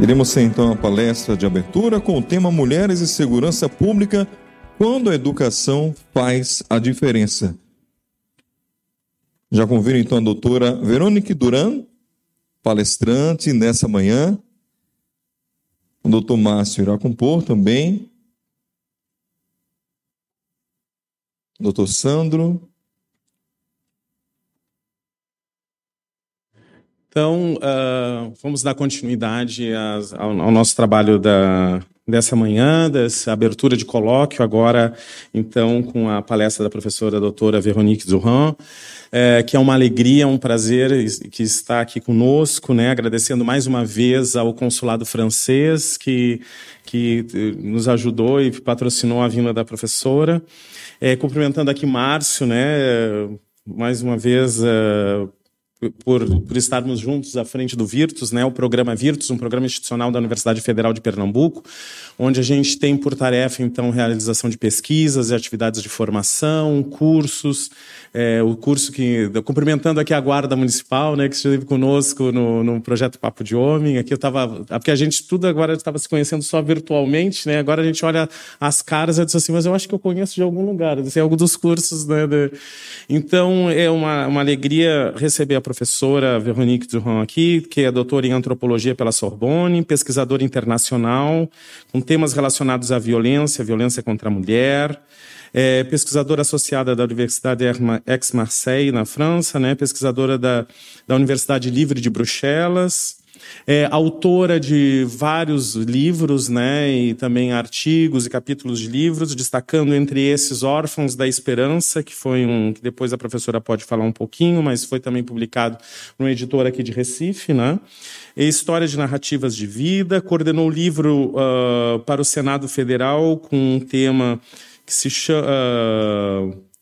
Iremos ter então a palestra de abertura com o tema Mulheres e Segurança Pública quando a educação faz a diferença. Já convido então a doutora Verônica Duran, palestrante nessa manhã. O doutor Márcio irá compor também. Doutor Sandro. Então, uh, vamos dar continuidade ao, ao, nosso trabalho da, dessa manhã, dessa abertura de colóquio, agora, então, com a palestra da professora doutora Veronique Durand, é, que é uma alegria, um prazer que está aqui conosco, né, agradecendo mais uma vez ao consulado francês que, que eh, nos ajudou e patrocinou a vinda da professora. É, cumprimentando aqui Márcio, né, mais uma vez... Uh, por, por estarmos juntos à frente do Virtus, né, o programa Virtus, um programa institucional da Universidade Federal de Pernambuco, onde a gente tem por tarefa, então, realização de pesquisas e atividades de formação, cursos, é, o curso que, cumprimentando aqui a Guarda Municipal, né, que esteve conosco no, no projeto Papo de Homem, aqui eu estava, porque a gente tudo agora estava se conhecendo só virtualmente, né, agora a gente olha as caras e diz assim, mas eu acho que eu conheço de algum lugar, assim, algum dos cursos, né, de... então é uma, uma alegria receber a professora Veronique Durand aqui, que é doutora em antropologia pela Sorbonne, pesquisadora internacional, com temas relacionados à violência, violência contra a mulher, é pesquisadora associada da Universidade Aix-Marseille, na França, né, pesquisadora da, da Universidade Livre de Bruxelas, é autora de vários livros, né, e também artigos e capítulos de livros, destacando entre esses Órfãos da Esperança, que foi um que depois a professora pode falar um pouquinho, mas foi também publicado numa editora aqui de Recife, né? E História de Narrativas de Vida, coordenou o livro uh, para o Senado Federal com um tema que se chama uh,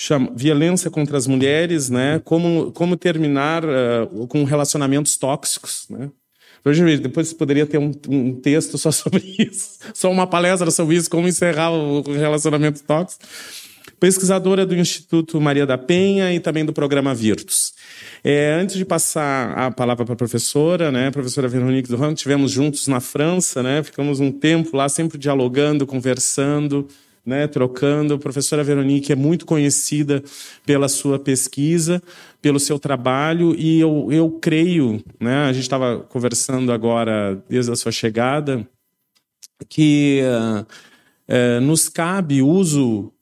chama violência contra as mulheres, né? Como como terminar uh, com relacionamentos tóxicos, né? Hoje, depois poderia ter um, um, texto só sobre isso, só uma palestra sobre isso, como encerrar o relacionamento tóxico. Pesquisadora do Instituto Maria da Penha e também do programa Virtus. É, antes de passar a palavra para a professora, né, professora Veronique Durand, tivemos juntos na França, né, ficamos um tempo lá sempre dialogando, conversando, né, trocando. A professora Veronique é muito conhecida pela sua pesquisa, pelo seu trabalho, e eu, eu creio, né, a gente estava conversando agora desde a sua chegada, que uh, uh, nos cabe uso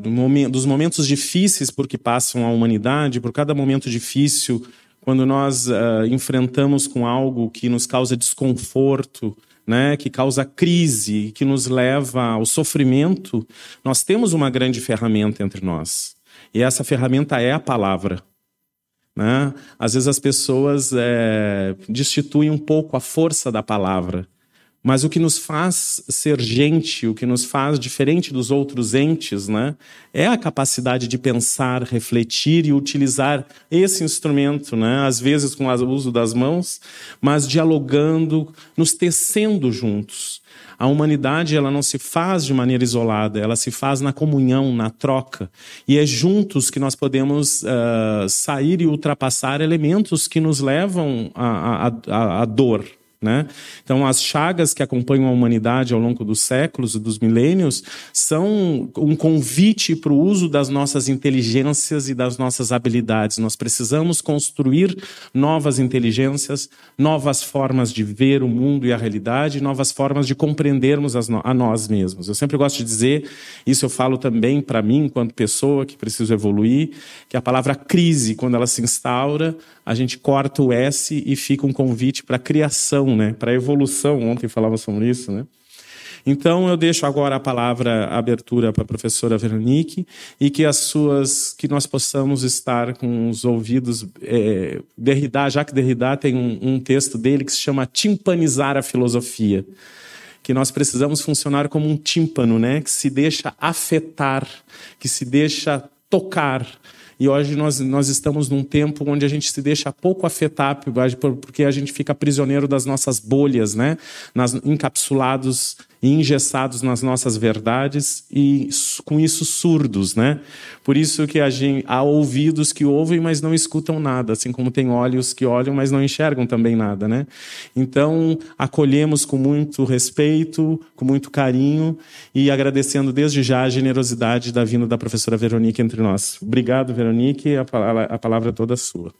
do momento, dos momentos difíceis por que passam a humanidade, por cada momento difícil, quando nós enfrentamos com algo que nos causa desconforto, né, que causa crise, que nos leva ao sofrimento, nós temos uma grande ferramenta entre nós. E essa ferramenta é a palavra. Né? Às vezes as pessoas é, destituem um pouco a força da palavra. Mas o que nos faz ser gente, o que nos faz diferente dos outros entes, né, é a capacidade de pensar, refletir e utilizar esse instrumento, né, às vezes com o uso das mãos, mas dialogando, nos tecendo juntos. A humanidade ela não se faz de maneira isolada, ela se faz na comunhão, na troca. E é juntos que nós podemos uh, sair e ultrapassar elementos que nos levam à, dor, né? Então, as chagas que acompanham a humanidade ao longo dos séculos e dos milênios são um convite para o uso das nossas inteligências e das nossas habilidades. Nós precisamos construir novas inteligências, novas formas de ver o mundo e a realidade, novas formas de compreendermos a nós mesmos. Eu sempre gosto de dizer, isso eu falo também para mim, enquanto pessoa que preciso evoluir, que a palavra crise, quando ela se instaura, a gente corta o S e fica um convite para criação, né? para evolução. Ontem falava sobre isso. Né? Então eu deixo agora a palavra a abertura para a professora Veronique e que as suas que nós possamos estar com os ouvidos é, Derrida, Jacques Derrida tem um, um texto dele que se chama timpanizar a filosofia que nós precisamos funcionar como um tímpano, né? Que se deixa afetar, que se deixa tocar, e hoje nós, nós estamos num tempo onde a gente se deixa pouco afetar, porque a gente fica prisioneiro das nossas bolhas, né? Nas, encapsulados engessados nas nossas verdades e com isso surdos, né? Por isso que gente, há ouvidos que ouvem, mas não escutam nada, assim como tem olhos que olham, mas não enxergam também nada, né? Então, acolhemos com muito respeito, com muito carinho e agradecendo desde já a generosidade da vinda da professora Veronique entre nós. Obrigado, Veronique, a palavra, a palavra é toda sua.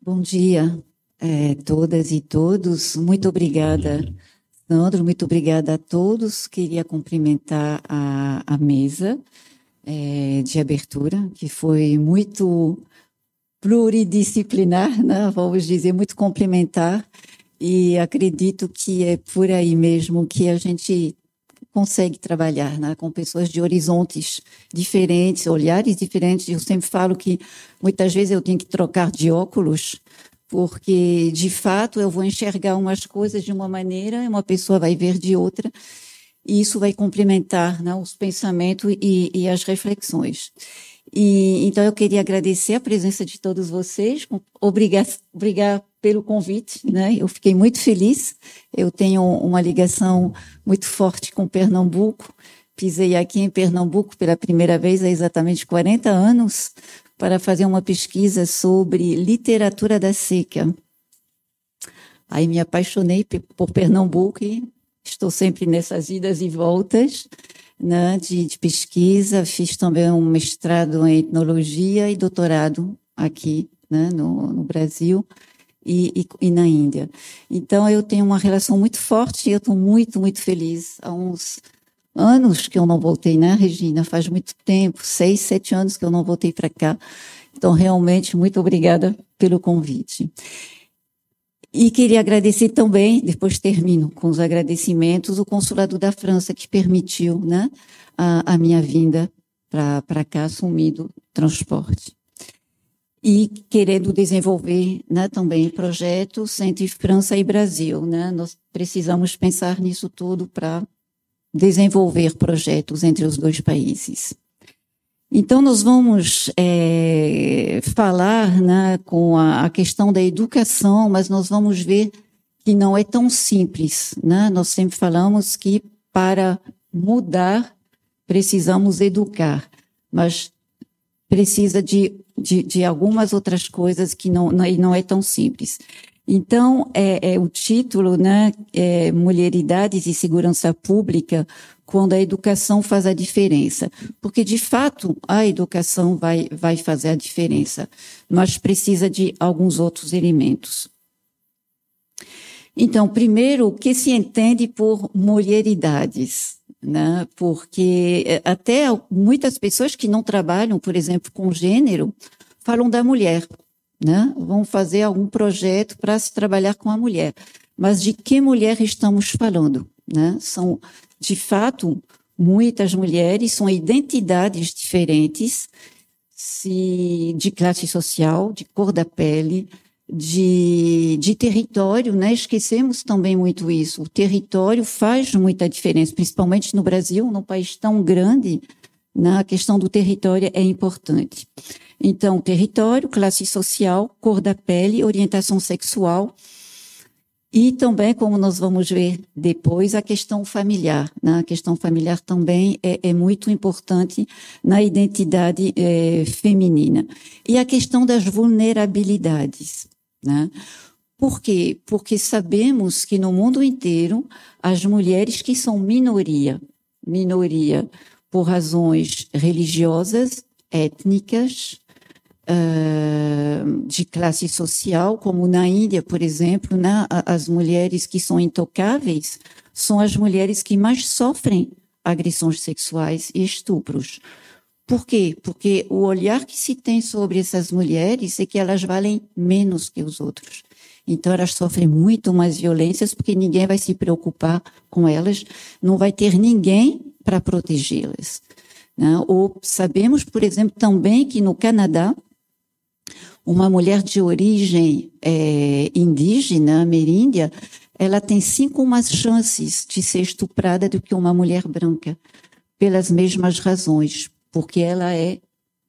Bom dia é, todas e todos. Muito obrigada, Sandro. Muito obrigada a todos. Queria cumprimentar a, a mesa é, de abertura, que foi muito pluridisciplinar, né? vamos dizer, muito complementar. E acredito que é por aí mesmo que a gente consegue trabalhar né, com pessoas de horizontes diferentes, olhares diferentes. Eu sempre falo que muitas vezes eu tenho que trocar de óculos porque de fato eu vou enxergar umas coisas de uma maneira e uma pessoa vai ver de outra, e isso vai complementar né, os pensamentos e, e, as reflexões. E, então eu queria agradecer a presença de todos vocês, obrigar, obrigar pelo convite, né? Eu fiquei muito feliz. Eu tenho uma ligação muito forte com Pernambuco. Pisei aqui em Pernambuco pela primeira vez há exatamente 40 anos, para fazer uma pesquisa sobre literatura da seca. Aí me apaixonei por Pernambuco e estou sempre nessas idas e voltas né, de, de, pesquisa. Fiz também um mestrado em etnologia e doutorado aqui né, no, no Brasil. E, e, e, na Índia. Então eu tenho uma relação muito forte e eu estou muito, muito feliz. Há uns anos que eu não voltei, né, Regina? Faz muito tempo, seis, sete anos que eu não voltei para cá. Então, realmente, muito obrigada pelo convite. E queria agradecer também, depois termino com os agradecimentos, o Consulado da França, que permitiu né, a, a minha vinda para cá, assumindo transporte. E querendo desenvolver né, também projetos entre França e Brasil. Né? Nós precisamos pensar nisso tudo para desenvolver projetos entre os dois países. Então, nós vamos é, falar né, com a, a, questão da educação, mas nós vamos ver que não é tão simples. Né? Nós sempre falamos que para mudar precisamos educar, mas precisa de, de, de algumas outras coisas que não, não, não é tão simples. Então, é, é o título, né, é Mulheridades e Segurança Pública, quando a educação faz a diferença. Porque, de fato, a educação vai, vai fazer a diferença, mas precisa de alguns outros elementos. Então, primeiro, o que se entende por mulheridades? Né? Porque é, até muitas pessoas que não trabalham, por exemplo, com gênero, falam da mulher né? Vão fazer algum projeto para se trabalhar com a mulher. Mas de que mulher estamos falando? Né? São, de fato, muitas mulheres, são identidades diferentes, se, de classe social, de cor da pele, de, de território, né? Esquecemos também muito isso. O território faz muita diferença, principalmente no Brasil, num país tão grande, né? a questão do território é importante. Então, território, classe social, cor da pele, orientação sexual e também, como nós vamos ver depois, a questão familiar. Né? A questão familiar também é, é muito importante na identidade é, feminina. E a questão das vulnerabilidades. Né? Por quê? Porque sabemos que no mundo inteiro as mulheres que são minoria, minoria por razões religiosas, étnicas, uh, de classe social, como na Índia, por exemplo, né, as mulheres que são intocáveis são as mulheres que mais sofrem agressões sexuais e estupros. Por quê? Porque o olhar que se tem sobre essas mulheres é que elas valem menos que os outros. Então elas sofrem muito mais violências porque ninguém vai se preocupar com elas, não vai ter ninguém para protegê-las. Né? Ou sabemos, por exemplo, também que no Canadá uma mulher de origem é, indígena, ameríndia, ela tem cinco mais chances de ser estuprada do que uma mulher branca, pelas mesmas razões, porque ela é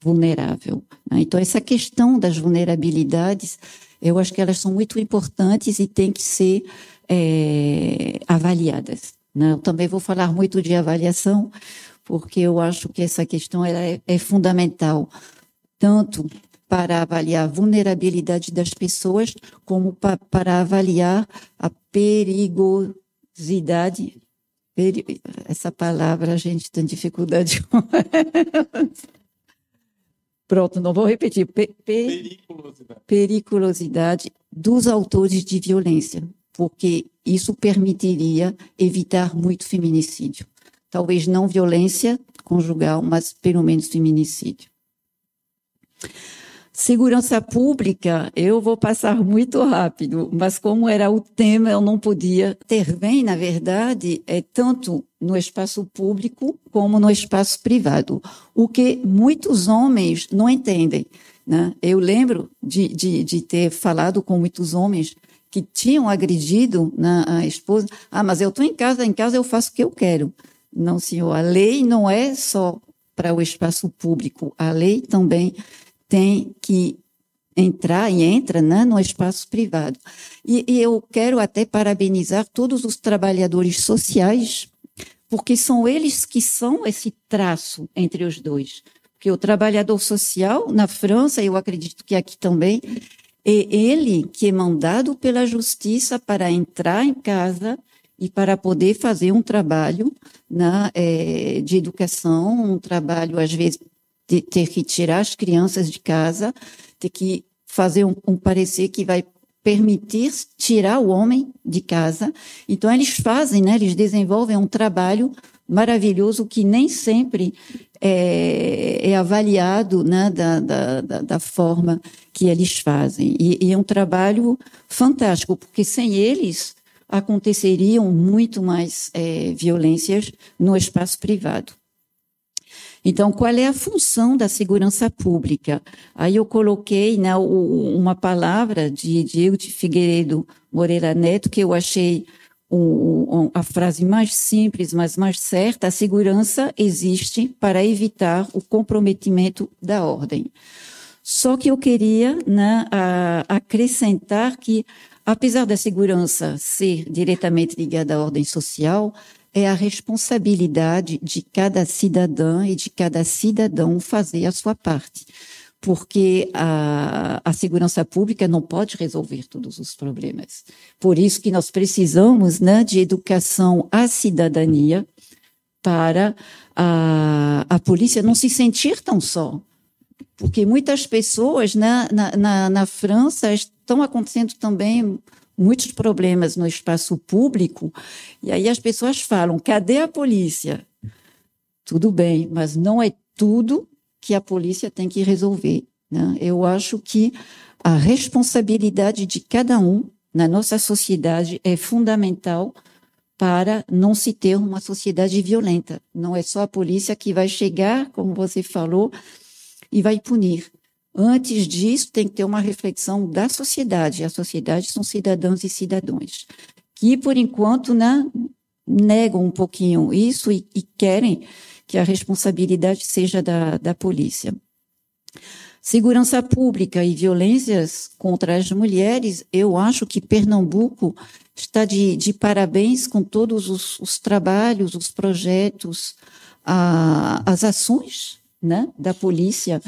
vulnerável. Né? Então, essa questão das vulnerabilidades, eu acho que elas são muito importantes e têm que ser é, avaliadas. Né? Eu também vou falar muito de avaliação, porque eu acho que essa questão é, é fundamental, tanto para avaliar a vulnerabilidade das pessoas, como pa, para avaliar a perigosidade. Peri, essa palavra a gente tem dificuldade com. Pronto, não vou repetir. Pe, pe, periculosidade. periculosidade dos autores de violência, porque isso permitiria evitar muito feminicídio. Talvez não violência conjugal, mas pelo menos feminicídio. Segurança pública, eu vou passar muito rápido, mas como era o tema, eu não podia intervir, na verdade, é tanto no espaço público como no espaço privado, o que muitos homens não entendem. Né? Eu lembro de, de, de ter falado com muitos homens que tinham agredido né, a esposa. Ah, mas eu estou em casa, em casa eu faço o que eu quero. Não, senhor, a lei não é só para o espaço público, a lei também tem que entrar e entra né, no espaço privado. E, e, eu quero até parabenizar todos os trabalhadores sociais, porque são eles que são esse traço entre os dois. Porque o trabalhador social, na França, eu acredito que aqui também, é ele que é mandado pela justiça para entrar em casa e para poder fazer um trabalho né, é, de educação, um trabalho, às vezes, de ter que tirar as crianças de casa, ter que fazer um, um parecer que vai permitir tirar o homem de casa. Então, eles fazem, né, eles desenvolvem um trabalho maravilhoso que nem sempre é, é avaliado né, da, da, da, forma que eles fazem. E, e, é um trabalho fantástico, porque sem eles aconteceriam muito mais é, violências no espaço privado. Então, qual é a função da segurança pública? Aí eu coloquei né, uma palavra de Diego de Figueiredo Moreira Neto, que eu achei a frase mais simples, mas mais certa: a segurança existe para evitar o comprometimento da ordem. Só que eu queria né, acrescentar que, apesar da segurança ser diretamente ligada à ordem social, é a responsabilidade de cada cidadã e de cada cidadão fazer a sua parte. Porque a, a segurança pública não pode resolver todos os problemas. Por isso que nós precisamos né, de educação à cidadania para a, a polícia não se sentir tão só. Porque muitas pessoas né, na, na, na França estão acontecendo também muitos problemas no espaço público, e aí as pessoas falam: cadê a polícia? Tudo bem, mas não é tudo que a polícia tem que resolver. Né? Eu acho que a responsabilidade de cada um na nossa sociedade é fundamental para não se ter uma sociedade violenta. Não é só a polícia que vai chegar, como você falou, e vai punir. Antes disso, tem que ter uma reflexão da sociedade. A sociedade são cidadãos e cidadãos, que, por enquanto, né, negam um pouquinho isso e, e querem que a responsabilidade seja da, da polícia. Segurança pública e violências contra as mulheres, eu acho que Pernambuco está de, de parabéns com todos os, os trabalhos, os projetos, a, as ações né, da polícia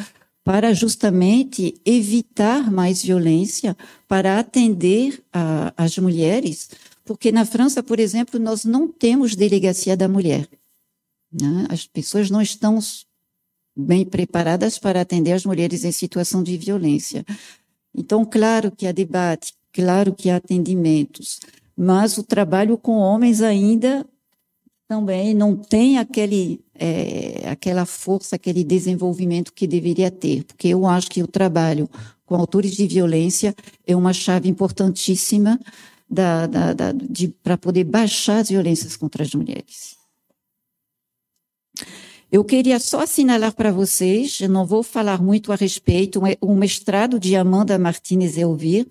para justamente evitar mais violência, para atender a, as mulheres, porque na França, por exemplo, nós não temos delegacia da mulher. Né? As pessoas não estão bem preparadas para atender as mulheres em situação de violência. Então, claro que há debate, claro que há atendimentos, mas o trabalho com homens ainda também não tem aquele, é, aquela força, aquele desenvolvimento que deveria ter, porque eu acho que o trabalho com autores de violência é uma chave importantíssima para poder baixar as violências contra as mulheres. Eu queria só assinalar para vocês, não vou falar muito a respeito, o mestrado de Amanda Martinez Elvir,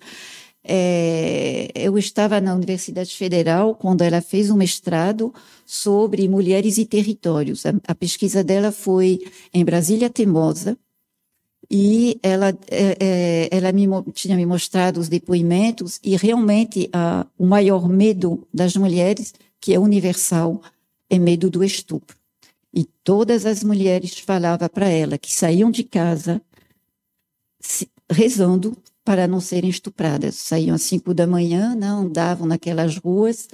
é, eu estava na Universidade Federal quando ela fez um mestrado sobre mulheres e territórios. A, a pesquisa dela foi em Brasília Temosa e ela, é, é ela me, tinha me mostrado os depoimentos e realmente a, o maior medo das mulheres que é universal, é medo do estupro. E todas as mulheres falavam para ela que saíam de casa rezando para não serem estupradas. Saíam às cinco da manhã, não andavam naquelas ruas.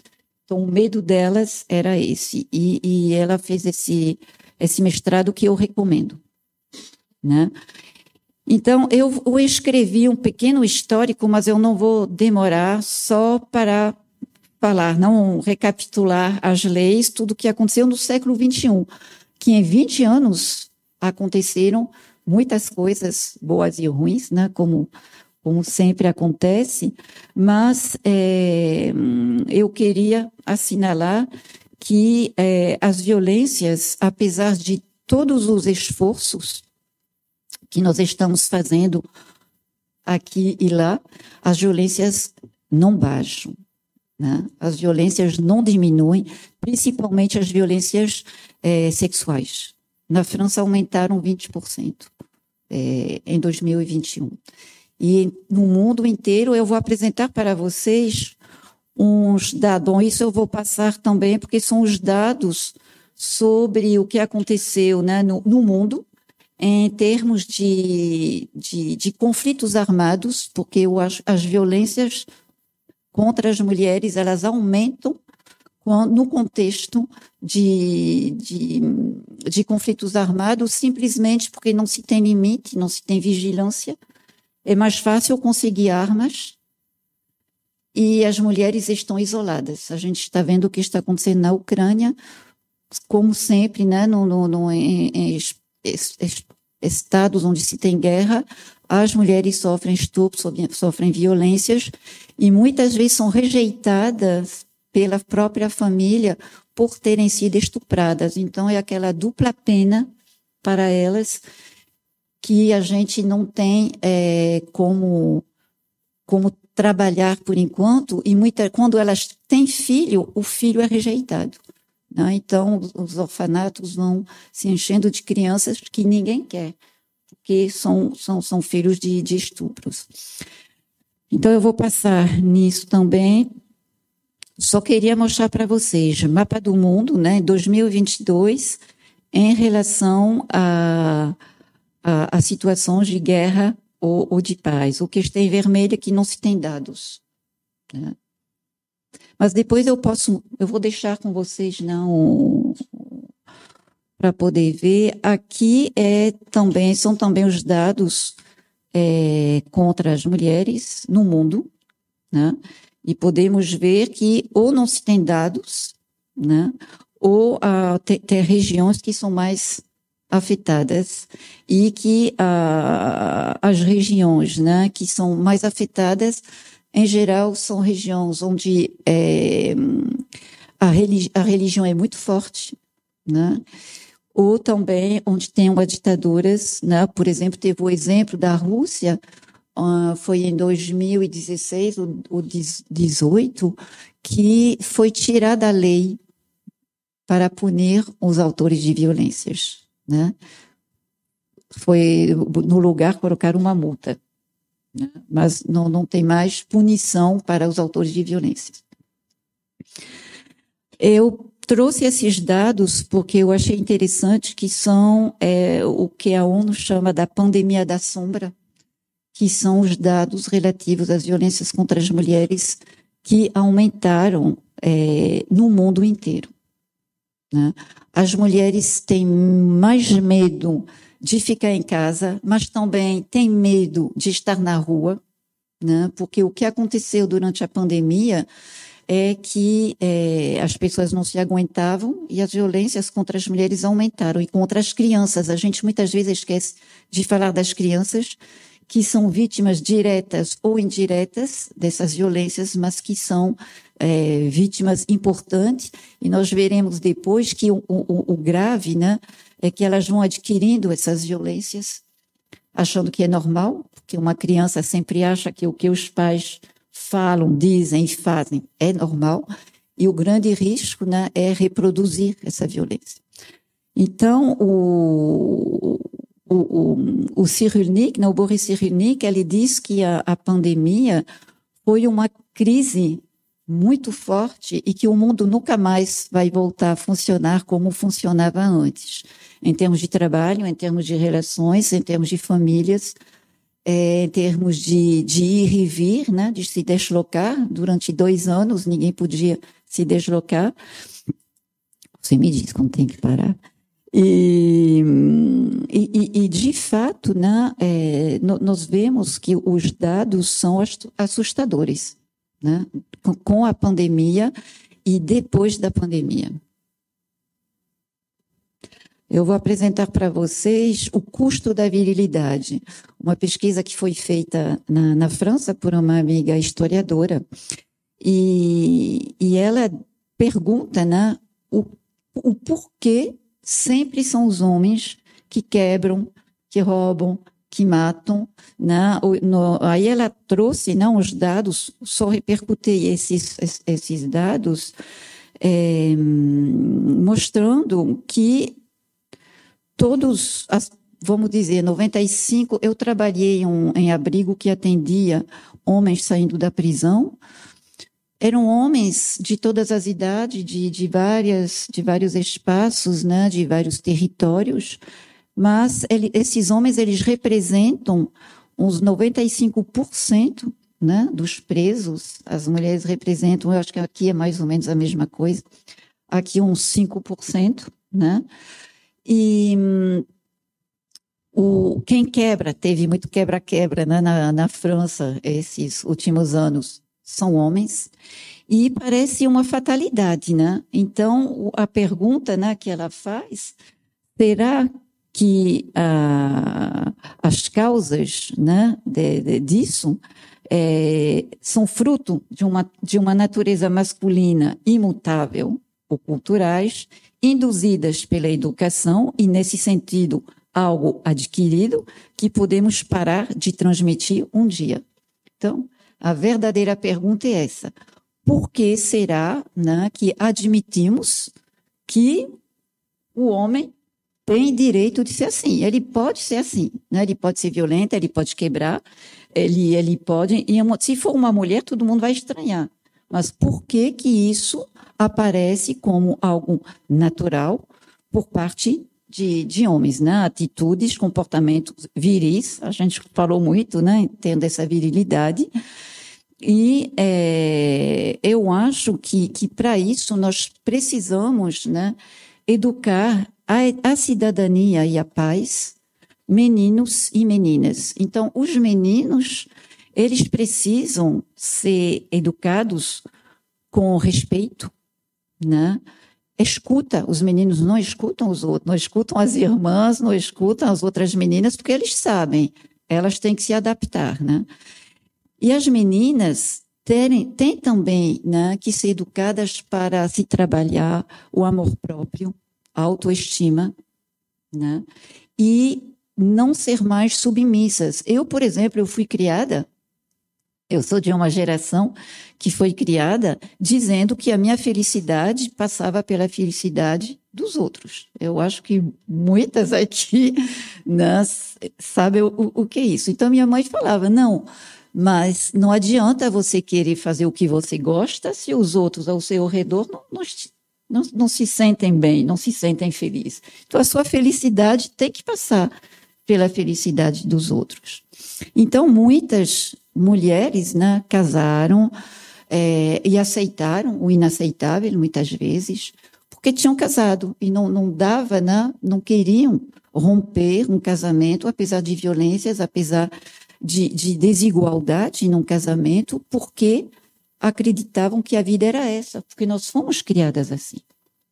Então, o medo delas era esse. E, e ela fez esse, esse mestrado que eu recomendo. Né? Então, eu, eu escrevi um pequeno histórico, mas eu não vou demorar só para falar, não recapitular as leis, tudo o que aconteceu no século XXI, que em 20 anos aconteceram muitas coisas boas e ruins, né, como, como sempre acontece, mas é, eu queria assinalar que é, as violências, apesar de todos os esforços que nós estamos fazendo aqui e lá, as violências não baixam. Né? As violências não diminuem, principalmente as violências é, sexuais. Na França aumentaram 20% é, em 2021. E no mundo inteiro eu vou apresentar para vocês uns dados. Isso eu vou passar também, porque são os dados sobre o que aconteceu né, no, no mundo em termos de, de, de, conflitos armados, porque acho as violências contra as mulheres, elas aumentam no contexto de, de, de, conflitos armados, simplesmente porque não se tem limite, não se tem vigilância. É mais fácil conseguir armas e as mulheres estão isoladas. A gente está vendo o que está acontecendo na Ucrânia, como sempre, né, no, no, no em, em, estados onde se tem guerra, as mulheres sofrem estupro, sofrem violências e muitas vezes são rejeitadas pela própria família por terem sido estupradas. Então é aquela dupla pena para elas que a gente não tem é, como como trabalhar por enquanto e muita, quando elas têm filho, o filho é rejeitado. Né? Então os orfanatos vão se enchendo de crianças que ninguém quer que são, são, são filhos de, de estupros. Então, eu vou passar nisso também. Só queria mostrar para vocês mapa do mundo, né, 2022, em relação a, a, a situações de guerra ou, ou, de paz. O que está em vermelho é que não se tem dados. Né? Mas depois eu posso, eu vou deixar com vocês não para poder ver. Aqui é também são também os dados é, contra as mulheres no mundo, né? E podemos ver que ou não se tem dados, né? Ou ah, tem, tem regiões que são mais afetadas e que ah, as regiões, né, que são mais afetadas, em geral, são regiões onde é, a, religi a religião é muito forte, né? Ou também onde tem uma ditaduras, né? Por exemplo, teve o exemplo da Rússia, uh, foi em 2016 ou, ou 18 que foi tirada a lei para punir os autores de violências, né? Foi no lugar colocar uma multa, né? mas não, não tem mais punição para os autores de violências. Eu Trouxe esses dados porque eu achei interessante que são é, o que a ONU chama da pandemia da sombra, que são os dados relativos às violências contra as mulheres que aumentaram é, no mundo inteiro. Né? As mulheres têm mais medo de ficar em casa, mas também têm medo de estar na rua, né? porque o que aconteceu durante a pandemia é que é, as pessoas não se aguentavam e as violências contra as mulheres aumentaram e contra as crianças. A gente muitas vezes esquece de falar das crianças que são vítimas diretas ou indiretas dessas violências, mas que são é, vítimas importantes. E nós veremos depois que o, o, o grave, né, é que elas vão adquirindo essas violências, achando que é normal, porque uma criança sempre acha que o que os pais falam, dizem e fazem é normal, e o grande risco né, é reproduzir essa violência. Então, o, o, o, o Cyrulnik, né, o Boris Cyrulnik, ele diz que a, a pandemia foi uma crise muito forte e que o mundo nunca mais vai voltar a funcionar como funcionava antes, em termos de trabalho, em termos de relações, em termos de famílias, é, em termos de, de ir e vir, né, de se deslocar. Durante dois anos ninguém podia se deslocar. Você me diz quando tem que parar. E, e, e, de fato, né, é, nós vemos que os dados são assustadores né, com a pandemia e depois da pandemia. Eu vou apresentar para vocês o custo da virilidade, uma pesquisa que foi feita na, na França por uma amiga historiadora, e, e ela pergunta né, o, o porquê sempre são os homens que quebram, que roubam, que matam. Né? No, aí ela trouxe não, os dados, só repercutei esses, esses dados, é, mostrando que todos, as, vamos dizer, 95, eu trabalhei um, em abrigo que atendia homens saindo da prisão, eram homens de todas as idades, de, de, várias, de vários espaços, né, de vários territórios, mas ele, esses homens eles representam uns 95% né, dos presos, as mulheres representam, eu acho que aqui é mais ou menos a mesma coisa, aqui uns 5%, né? E o, quem quebra, teve muito quebra-quebra né, na, na França esses últimos anos, são homens, e parece uma fatalidade, né? Então, a pergunta né, que ela faz, será que ah, as causas né, de, de, disso é, são fruto de uma, de uma natureza masculina imutável ou culturais, induzidas pela educação e, nesse sentido, algo adquirido que podemos parar de transmitir um dia. Então, a verdadeira pergunta é essa: por que será né, que admitimos que o homem tem direito de ser assim. Ele pode ser assim, né? Ele pode ser violento, ele pode quebrar, ele, ele pode. E se for uma mulher, todo mundo vai estranhar. Mas por que que isso aparece como algo natural por parte de, de homens, né? Atitudes, comportamentos viris. A gente falou muito, né? Tendo essa virilidade. E é, eu acho que, que para isso nós precisamos, né? Educar a, a cidadania e a paz, meninos e meninas. Então, os meninos, eles precisam ser educados com respeito, né? Escuta, os meninos não escutam os outros, não escutam as irmãs, não escutam as outras meninas, porque eles sabem, elas têm que se adaptar, né? E as meninas têm, também né, que ser educadas para se trabalhar o amor próprio, autoestima, né? E não ser mais submissas. Eu, por exemplo, eu fui criada, eu sou de uma geração que foi criada dizendo que a minha felicidade passava pela felicidade dos outros. Eu acho que muitas aqui né, sabem o, o que é isso. Então, minha mãe falava, não, mas não adianta você querer fazer o que você gosta se os outros ao seu redor não, não, não, não se sentem bem, não se sentem felizes. Então, a sua felicidade tem que passar pela felicidade dos outros. Então, muitas mulheres né, casaram é, e aceitaram o inaceitável, muitas vezes, porque tinham casado e não, não dava, né, não queriam romper um casamento, apesar de violências, apesar de, de desigualdade num casamento, porque acreditavam que a vida era essa, porque nós fomos criadas assim.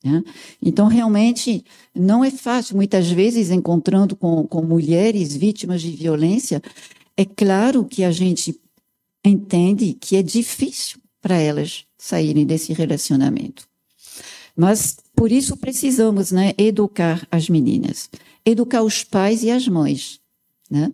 Né? Então, realmente, não é fácil. Muitas vezes, encontrando com, com mulheres vítimas de violência, é claro que a gente entende que é difícil para elas saírem desse relacionamento. Mas, por isso, precisamos né, educar as meninas, educar os pais e as mães. Né?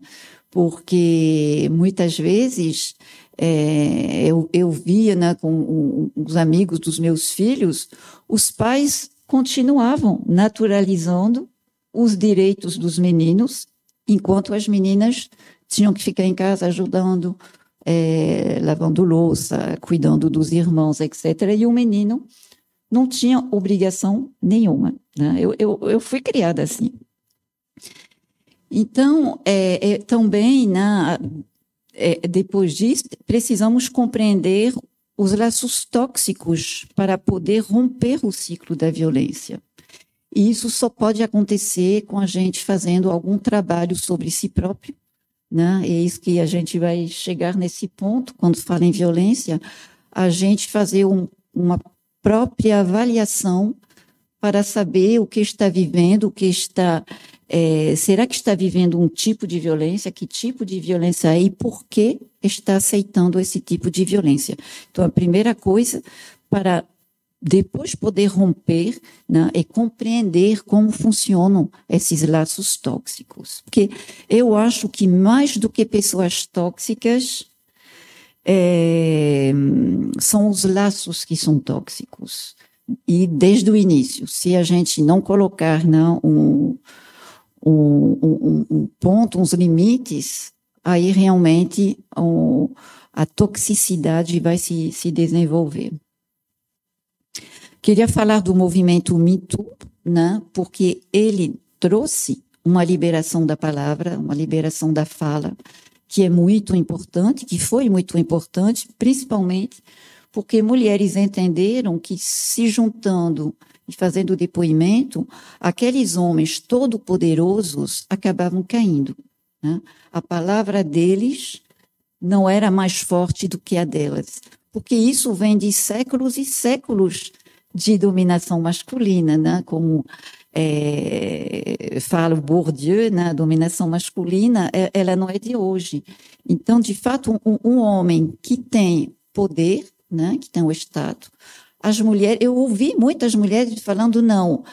Porque, muitas vezes, é, eu, eu via né, com os amigos dos meus filhos, os pais continuavam naturalizando os direitos dos meninos, enquanto as meninas tinham que ficar em casa ajudando, é, lavando louça, cuidando dos irmãos, etc. E o menino não tinha obrigação nenhuma. Né? Eu, eu, eu fui criada assim. Então, é, é, também, né, é, depois disso, precisamos compreender os laços tóxicos para poder romper o ciclo da violência. E isso só pode acontecer com a gente fazendo algum trabalho sobre si próprio, né? É isso que a gente vai chegar nesse ponto quando fala em violência, a gente fazer um, uma própria avaliação para saber o que está vivendo, o que está é, será que está vivendo um tipo de violência? Que tipo de violência é e por que está aceitando esse tipo de violência? Então, a primeira coisa para depois poder romper né, é compreender como funcionam esses laços tóxicos. Porque eu acho que mais do que pessoas tóxicas, é, são os laços que são tóxicos. E desde o início, se a gente não colocar não, um, um, um, um ponto, uns limites, aí realmente a toxicidade vai se, se desenvolver. Queria falar do movimento mito, né, porque ele trouxe uma liberação da palavra, uma liberação da fala, que é muito importante, que foi muito importante, principalmente porque mulheres entenderam que se juntando e fazendo depoimento, aqueles homens todo-poderosos acabavam caindo. Né? A palavra deles não era mais forte do que a delas, porque isso vem de séculos e séculos de dominação masculina, né? como é, fala Bourdieu, né? a dominação masculina, é, ela não é de hoje. Então, de fato, um, um homem que tem poder, né? que tem o Estado, as mulheres, eu ouvi muitas mulheres falando, não,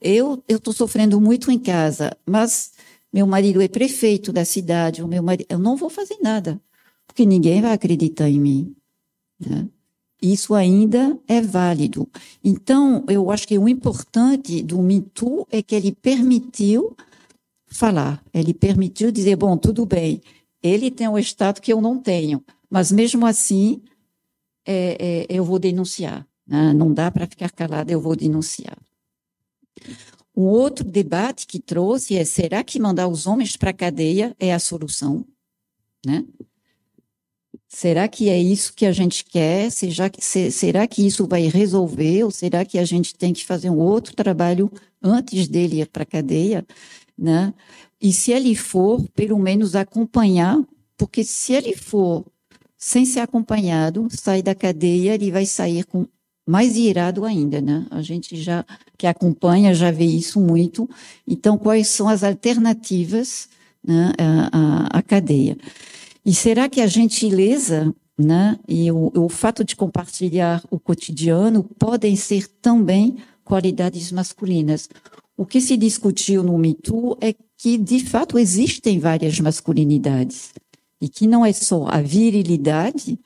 eu estou sofrendo muito em casa, mas meu marido é prefeito da cidade, o meu marido, eu não vou fazer nada, porque ninguém vai acreditar em mim. Né? Isso ainda é válido. Então, eu acho que o importante do Me Too é que ele permitiu falar, ele permitiu dizer, bom, tudo bem, ele tem um estado que eu não tenho, mas mesmo assim, é, é, eu vou denunciar. Né? Não dá para ficar calada, eu vou denunciar. Um outro debate que trouxe é: será que mandar os homens para a cadeia é a solução? Né? Será que é isso que a gente quer? Será que, será que isso vai resolver? Ou será que a gente tem que fazer um outro trabalho antes dele ir para a cadeia? Né? E se ele for, pelo menos acompanhar, porque se ele for sem ser acompanhado, sair da cadeia, ele vai sair com mais irado ainda, né? A gente já que acompanha já vê isso muito. Então, quais são as alternativas né, à, à, cadeia? E será que a gentileza né, e o, o fato de compartilhar o cotidiano podem ser também qualidades masculinas? O que se discutiu no MeToo é que, de fato, existem várias masculinidades e que não é só a virilidade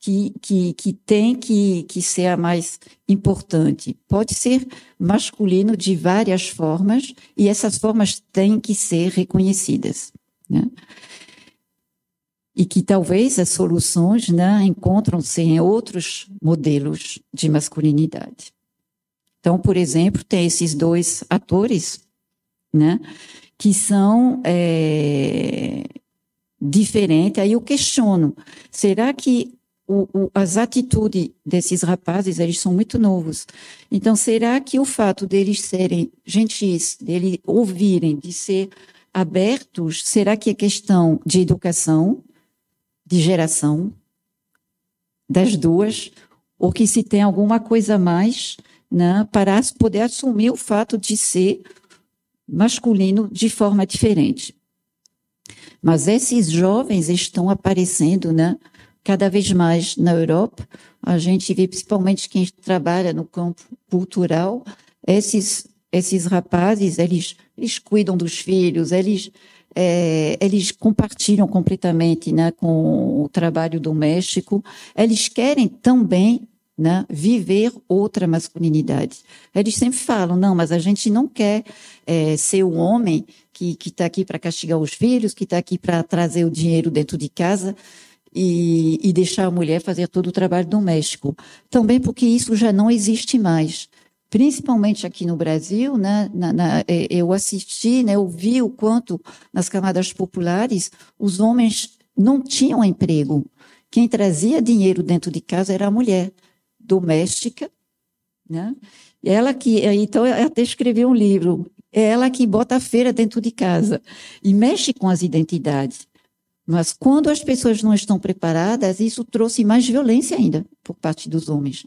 que, que, que tem que, que ser a mais importante. Pode ser masculino de várias formas, e essas formas têm que ser reconhecidas. Né? E que talvez as soluções né, encontram-se em outros modelos de masculinidade. Então, por exemplo, tem esses dois atores, né, que são é, diferentes. Aí eu questiono: será que o, o, as atitudes desses rapazes, eles são muito novos. Então, será que o fato deles serem gentis, deles ouvirem, de ser abertos, será que é questão de educação, de geração, das duas, ou que se tem alguma coisa a mais né, para poder assumir o fato de ser masculino de forma diferente? Mas esses jovens estão aparecendo, né? Cada vez mais na Europa. A gente vê, principalmente quem trabalha no campo cultural, esses, esses rapazes, eles, eles cuidam dos filhos, eles, é, eles compartilham completamente né, com o trabalho doméstico, eles querem também né, viver outra masculinidade. Eles sempre falam, não, mas a gente não quer é, ser o homem que está aqui para castigar os filhos, que está aqui para trazer o dinheiro dentro de casa. E, e deixar a mulher fazer todo o trabalho doméstico. Também porque isso já não existe mais principalmente aqui no Brasil, né, na, na, é, eu assisti, né, eu vi o quanto nas camadas populares os homens não tinham emprego. Quem trazia dinheiro dentro de casa era a mulher doméstica, né? Ela que, então, eu até escrevi um livro, é ela que bota a feira dentro de casa e mexe com as identidades. Mas quando as pessoas não estão preparadas, isso trouxe mais violência ainda por parte dos homens.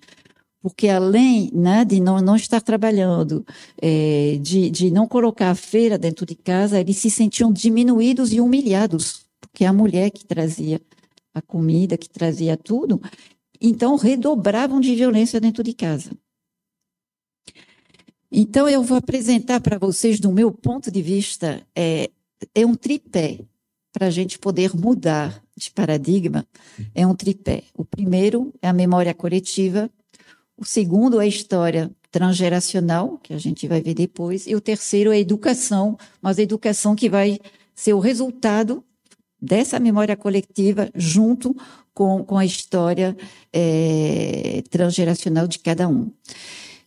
Porque além né, de não, não estar trabalhando, é, de, de não colocar a feira dentro de casa, eles se sentiam diminuídos e humilhados, porque a mulher que trazia a comida, que trazia tudo, então redobravam de violência dentro de casa. Então, eu vou apresentar para vocês, do meu ponto de vista, é, é um tripé para a gente poder mudar de paradigma. É um tripé. O primeiro é a memória coletiva, o segundo é a história transgeracional, que a gente vai ver depois, e o terceiro é a educação, mas a educação que vai ser o resultado dessa memória coletiva junto com, com a história é, transgeracional de cada um.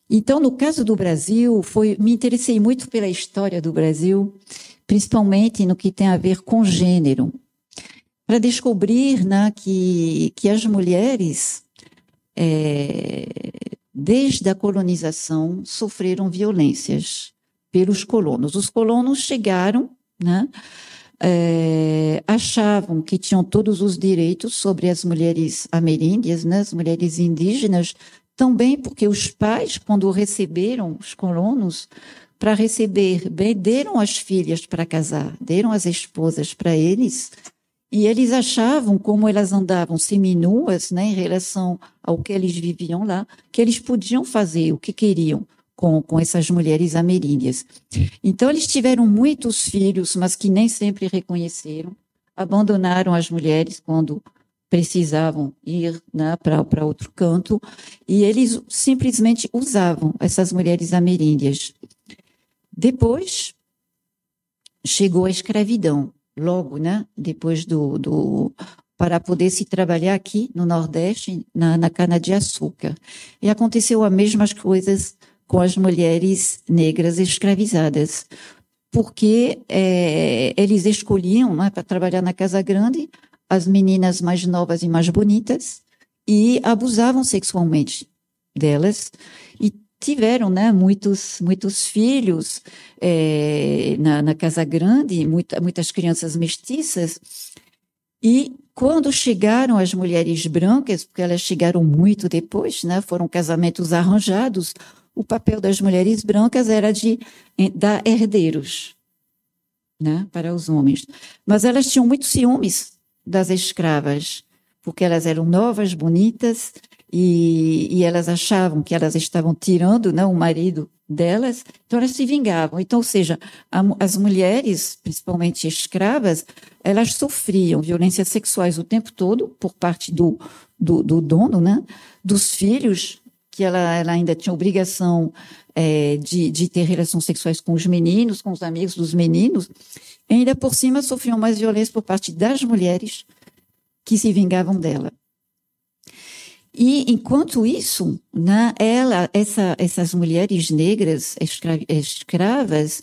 Então, no caso do Brasil, foi, me interessei muito pela história do Brasil, principalmente no que tem a ver com gênero, para descobrir né, que, que as mulheres, é, desde a colonização, sofreram violências pelos colonos. Os colonos chegaram, né, é, achavam que tinham todos os direitos sobre as mulheres ameríndias, né, as mulheres indígenas, também porque os pais, quando receberam os colonos, para receber deram as filhas para casar, deram as esposas para eles, e eles achavam, como elas andavam seminuas, né, em relação ao que eles viviam lá, que eles podiam fazer o que queriam com, com essas mulheres ameríndias. Então, eles tiveram muitos filhos, mas que nem sempre reconheceram, abandonaram as mulheres quando precisavam ir né, para outro canto, e eles simplesmente usavam essas mulheres ameríndias. Depois chegou a escravidão, logo, né, depois do, do para poder se trabalhar aqui no Nordeste, na, na cana-de-açúcar. E aconteceu as mesmas coisas com as mulheres negras escravizadas, porque é, eles escolhiam né, para trabalhar na Casa Grande as meninas mais novas e mais bonitas e abusavam sexualmente delas e tiveram né, muitos, muitos filhos é, na, na, Casa Grande, muita, muitas crianças mestiças. E quando chegaram as mulheres brancas, porque elas chegaram muito depois, né, foram casamentos arranjados, o papel das mulheres brancas era de dar herdeiros né, para os homens. Mas elas tinham muitos ciúmes das escravas, porque elas eram novas, bonitas, e, e elas achavam que elas estavam tirando né, o marido delas, então elas se vingavam. Então, ou seja, a, as mulheres, principalmente escravas, elas sofriam violências sexuais o tempo todo por parte do, do, do dono, né, dos filhos, que ela, ela ainda tinha obrigação é, de, de ter relações sexuais com os meninos, com os amigos dos meninos, e ainda por cima sofriam mais violência por parte das mulheres que se vingavam dela. E enquanto isso, né, ela, essa, essas mulheres negras escravas,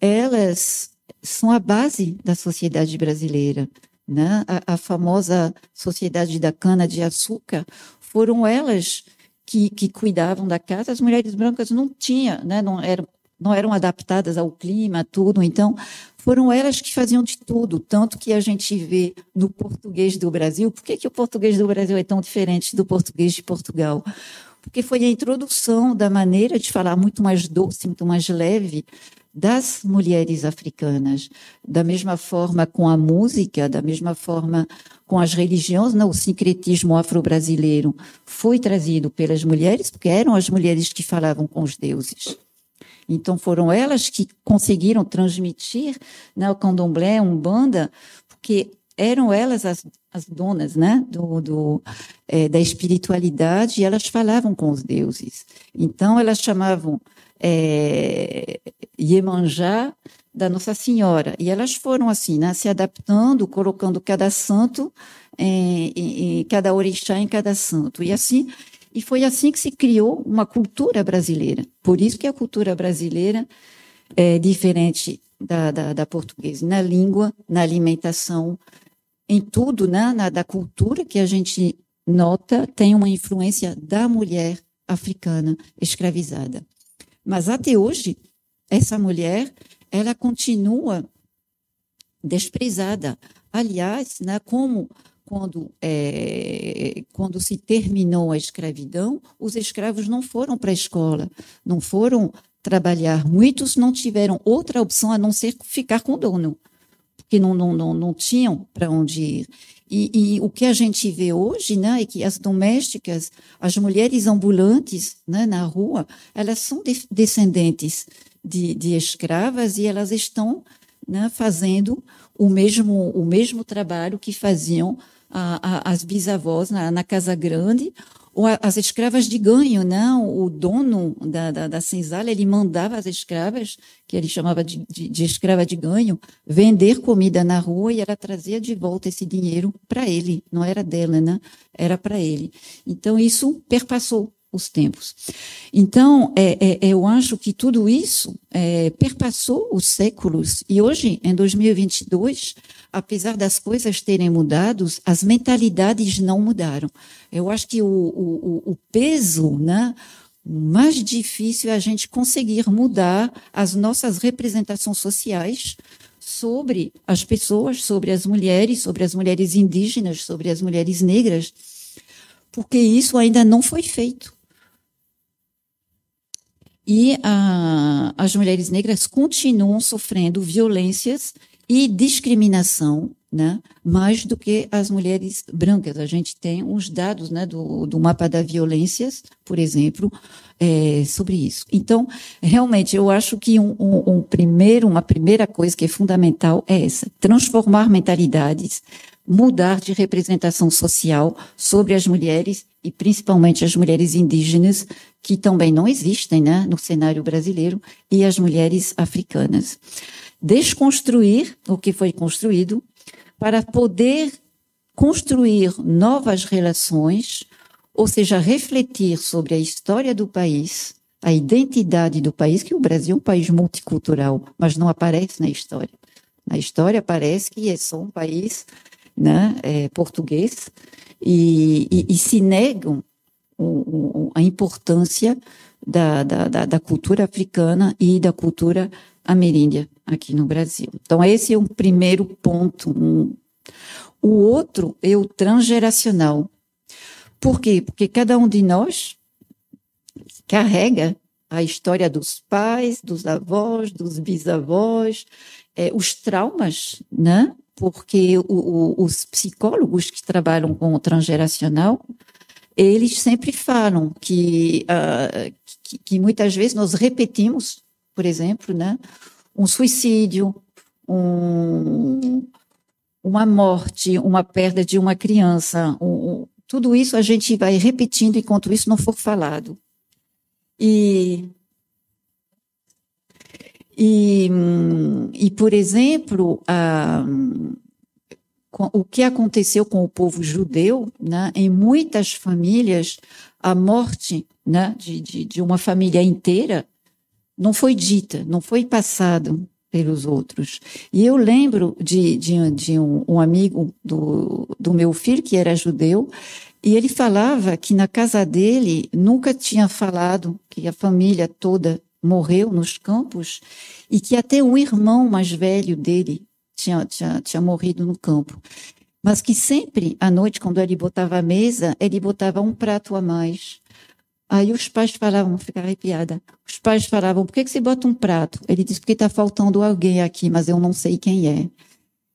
elas são a base da sociedade brasileira. Né? A, a famosa sociedade da cana de açúcar foram elas que, que cuidavam da casa. As mulheres brancas não tinham, né? não eram não eram adaptadas ao clima, tudo. Então, foram elas que faziam de tudo, tanto que a gente vê no português do Brasil. Por que, que o português do Brasil é tão diferente do português de Portugal? Porque foi a introdução da maneira de falar muito mais doce, muito mais leve das mulheres africanas. Da mesma forma com a música, da mesma forma com as religiões, não, o sincretismo afro-brasileiro foi trazido pelas mulheres, porque eram as mulheres que falavam com os deuses. Então foram elas que conseguiram transmitir né, o candomblé, umbanda, porque eram elas as, as donas né, do, do é, da espiritualidade e elas falavam com os deuses. Então elas chamavam é, Iemanjá da Nossa Senhora. E elas foram assim, né, se adaptando, colocando cada santo em, em, em cada orixá, em cada santo. E assim, e foi assim que se criou uma cultura brasileira. Por isso que a cultura brasileira é diferente da, da, da portuguesa, na língua, na alimentação, em tudo, né? na da cultura que a gente nota, tem uma influência da mulher africana escravizada. Mas até hoje, essa mulher, ela continua desprezada. Aliás, né, como quando, é, quando se terminou a escravidão, os escravos não foram para a escola, não foram trabalhar. Muitos não tiveram outra opção a não ser ficar com o dono, porque não, não, não, não tinham para onde ir. E, e, o que a gente vê hoje né, é que as domésticas, as mulheres ambulantes né, na rua, elas são de, descendentes de, de escravas e elas estão né, fazendo o mesmo, o mesmo trabalho que faziam a, a, as bisavós na, na Casa Grande ou as escravas de ganho, não? O dono da, da, da senzala, ele mandava as escravas, que ele chamava de, de, de, escrava de ganho, vender comida na rua e ela trazia de volta esse dinheiro para ele, não era dela, né? Era para ele. Então, isso perpassou os tempos. Então, é, é, eu acho que tudo isso é, perpassou os séculos e hoje, em 2022, apesar das coisas terem mudado, as mentalidades não mudaram. Eu acho que o, o, o peso, né, mais difícil é a gente conseguir mudar as nossas representações sociais sobre as pessoas, sobre as mulheres, sobre as mulheres indígenas, sobre as mulheres negras, porque isso ainda não foi feito. E a, as mulheres negras continuam sofrendo violências e discriminação, né, mais do que as mulheres brancas. A gente tem uns dados né, do, do mapa da violências, por exemplo, é, sobre isso. Então, realmente, eu acho que um, um, um, primeiro, uma primeira coisa que é fundamental é essa: transformar mentalidades, mudar de representação social sobre as mulheres e principalmente as mulheres indígenas, que também não existem né, no cenário brasileiro, e as mulheres africanas desconstruir o que foi construído para poder construir novas relações, ou seja, refletir sobre a história do país, a identidade do país, que o Brasil é um país multicultural, mas não aparece na história. Na história parece que é só um país né, é, português e, e, e, se negam o, o, a importância da, da, da, cultura africana e da cultura ameríndia aqui no Brasil. Então, esse é um primeiro ponto. Um. O outro é o transgeracional. Por quê? Porque cada um de nós carrega a história dos pais, dos avós, dos bisavós, é, os traumas, né? Porque o, o, os psicólogos que trabalham com o transgeracional, eles sempre falam que, uh, que, que muitas vezes nós repetimos por exemplo, né? um suicídio, um, uma morte, uma perda de uma criança, um, tudo isso a gente vai repetindo enquanto isso não for falado. E, e, e por exemplo, a, o que aconteceu com o povo judeu, né, em muitas famílias, a morte né, de, de, de uma família inteira não foi dita, não foi passado pelos outros. E eu lembro de, de, de um, um, amigo do, do meu filho, que era judeu, e ele falava que na casa dele nunca tinha falado que a família toda morreu nos campos e que até o irmão mais velho dele tinha, tinha, tinha morrido no campo. Mas que sempre, à noite, quando ele botava a mesa, ele botava um prato a mais Aí os pais falavam, ficar arrepiada. Os pais falavam, por que, que você bota um prato? Ele disse, porque está faltando alguém aqui, mas eu não sei quem é.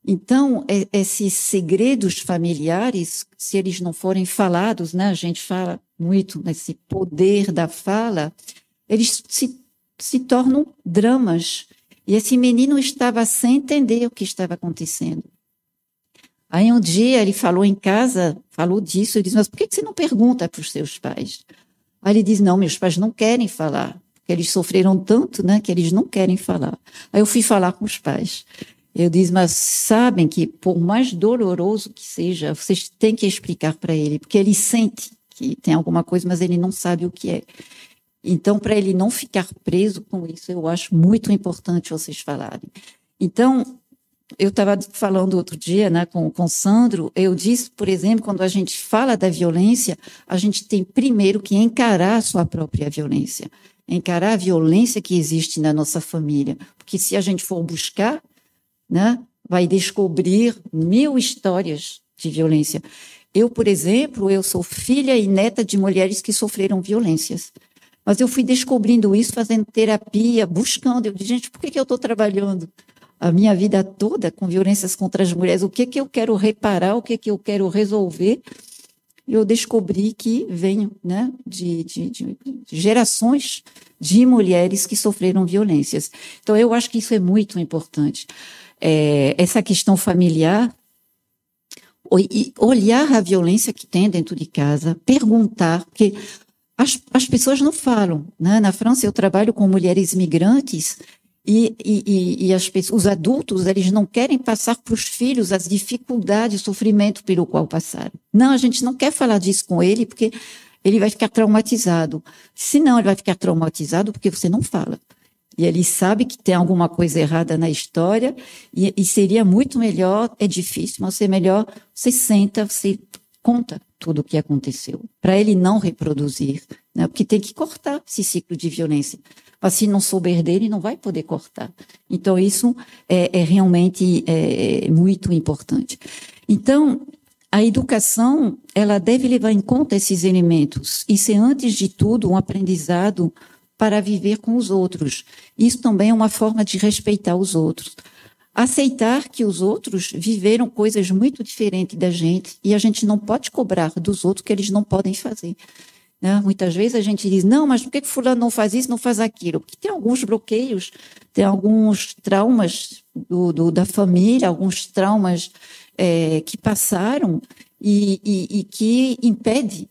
Então, é, esses segredos familiares, se eles não forem falados, né, a gente fala muito nesse poder da fala, eles se, se tornam dramas. E esse menino estava sem entender o que estava acontecendo. Aí um dia ele falou em casa, falou disso, ele disse, mas por que você não pergunta para os seus pais? Aí ele diz: Não, meus pais não querem falar, porque eles sofreram tanto, né, que eles não querem falar. Aí eu fui falar com os pais. Eu disse, mas sabem que, por mais doloroso que seja, vocês têm que explicar para ele, porque ele sente que tem alguma coisa, mas ele não sabe o que é. Então, para ele não ficar preso com isso, eu acho muito importante vocês falarem. Então, eu estava falando outro dia né, com, com o Sandro, eu disse, por exemplo, quando a gente fala da violência, a gente tem primeiro que encarar a sua própria violência, encarar a violência que existe na nossa família, porque se a gente for buscar, né, vai descobrir mil histórias de violência. Eu, por exemplo, eu sou filha e neta de mulheres que sofreram violências. Mas eu fui descobrindo isso fazendo terapia, buscando. Eu disse, gente, por que, que eu estou trabalhando? a minha vida toda com violências contra as mulheres, o que que eu quero reparar, o que que eu quero resolver, eu descobri que venho né, de, de, de, gerações de mulheres que sofreram violências. Então, eu acho que isso é muito importante. É, essa questão familiar, olhar a violência que tem dentro de casa, perguntar, porque as, as pessoas não falam. Né? Na França, eu trabalho com mulheres migrantes e, e, e as, os adultos, eles não querem passar para os filhos as dificuldades, o sofrimento pelo qual passaram. Não, a gente não quer falar disso com ele, porque ele vai ficar traumatizado. Se não, ele vai ficar traumatizado porque você não fala. E ele sabe que tem alguma coisa errada na história, e, e seria muito melhor, é difícil, mas ser melhor, você senta, você conta tudo o que aconteceu, para ele não reproduzir, né? porque tem que cortar esse ciclo de violência. Mas se não souber dele, não vai poder cortar. Então, isso é, é realmente é, muito importante. Então, a educação, ela deve levar em conta esses elementos e ser, antes de tudo, um aprendizado para viver com os outros. Isso também é uma forma de respeitar os outros. Aceitar que os outros viveram coisas muito diferentes da gente e a gente não pode cobrar dos outros que eles não podem fazer. Né? Muitas vezes a gente diz, não, mas por que, fulano não faz isso, não faz aquilo? Porque tem alguns bloqueios, tem alguns traumas do, do da família, alguns traumas é, que passaram e, e, e, que impede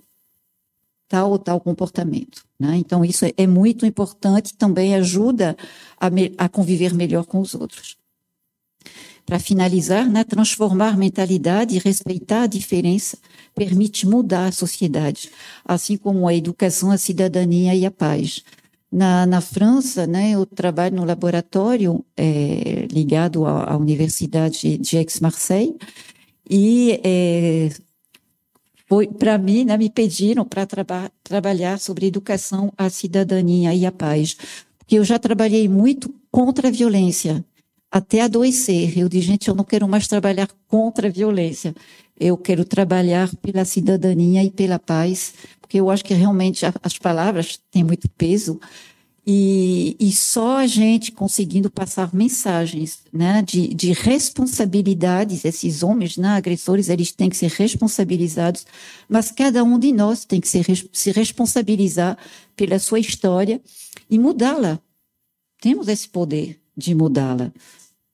tal ou tal comportamento. Né? Então, isso é, é muito importante, também ajuda a, me, a conviver melhor com os outros. Para finalizar, né, transformar mentalidade e respeitar a diferença permite mudar a sociedade, assim como a educação, a cidadania e a paz. Na, na França, né, eu trabalho no laboratório é, ligado à, à, Universidade de Aix-Marseille e é, foi para mim, né, me pediram para traba trabalhar sobre educação, a cidadania e a paz, porque eu já trabalhei muito contra a violência até adoecer. Eu disse, gente, eu não quero mais trabalhar contra a violência. Eu quero trabalhar pela cidadania e pela paz, porque eu acho que realmente as palavras têm muito peso. E, e só a gente conseguindo passar mensagens né, de, de responsabilidades, esses homens né, agressores, eles têm que ser responsabilizados, mas cada um de nós tem que se responsabilizar pela sua história e mudá-la. Temos esse poder de mudá-la.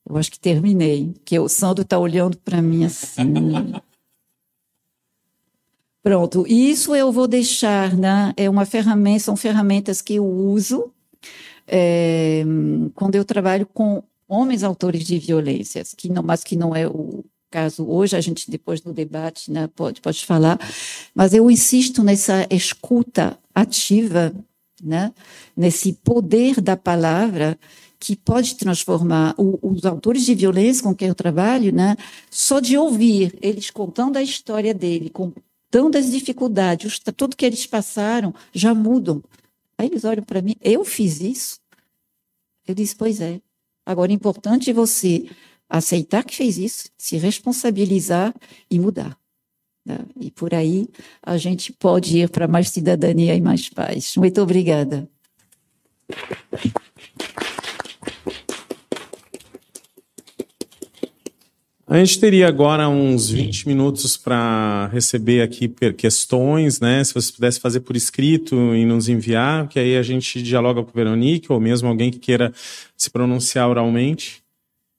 Eu acho que terminei, que o Sandro está olhando para mim assim. Pronto, isso eu vou deixar, né? É uma ferramenta, são ferramentas que eu uso é, quando eu trabalho com homens autores de violências, que não, mas que não é o caso hoje, a gente depois do debate né, pode, pode falar, mas eu insisto nessa escuta ativa, né, nesse poder da palavra, que pode transformar o, os autores de violência com quem eu trabalho, né, só de ouvir eles contando a história dele, contando as dificuldades, tudo que eles passaram, já mudam. Aí eles olham para mim, eu fiz isso? Eu disse, pois é. Agora, é importante você aceitar que fez isso, se responsabilizar e mudar. Né? E por aí a gente pode ir para mais cidadania e mais paz. Muito obrigada. A gente teria agora uns 20 minutos para receber aqui questões, né? Se você pudesse fazer por escrito e nos enviar, que aí a gente dialoga com o Veronique, ou mesmo alguém que queira se pronunciar oralmente.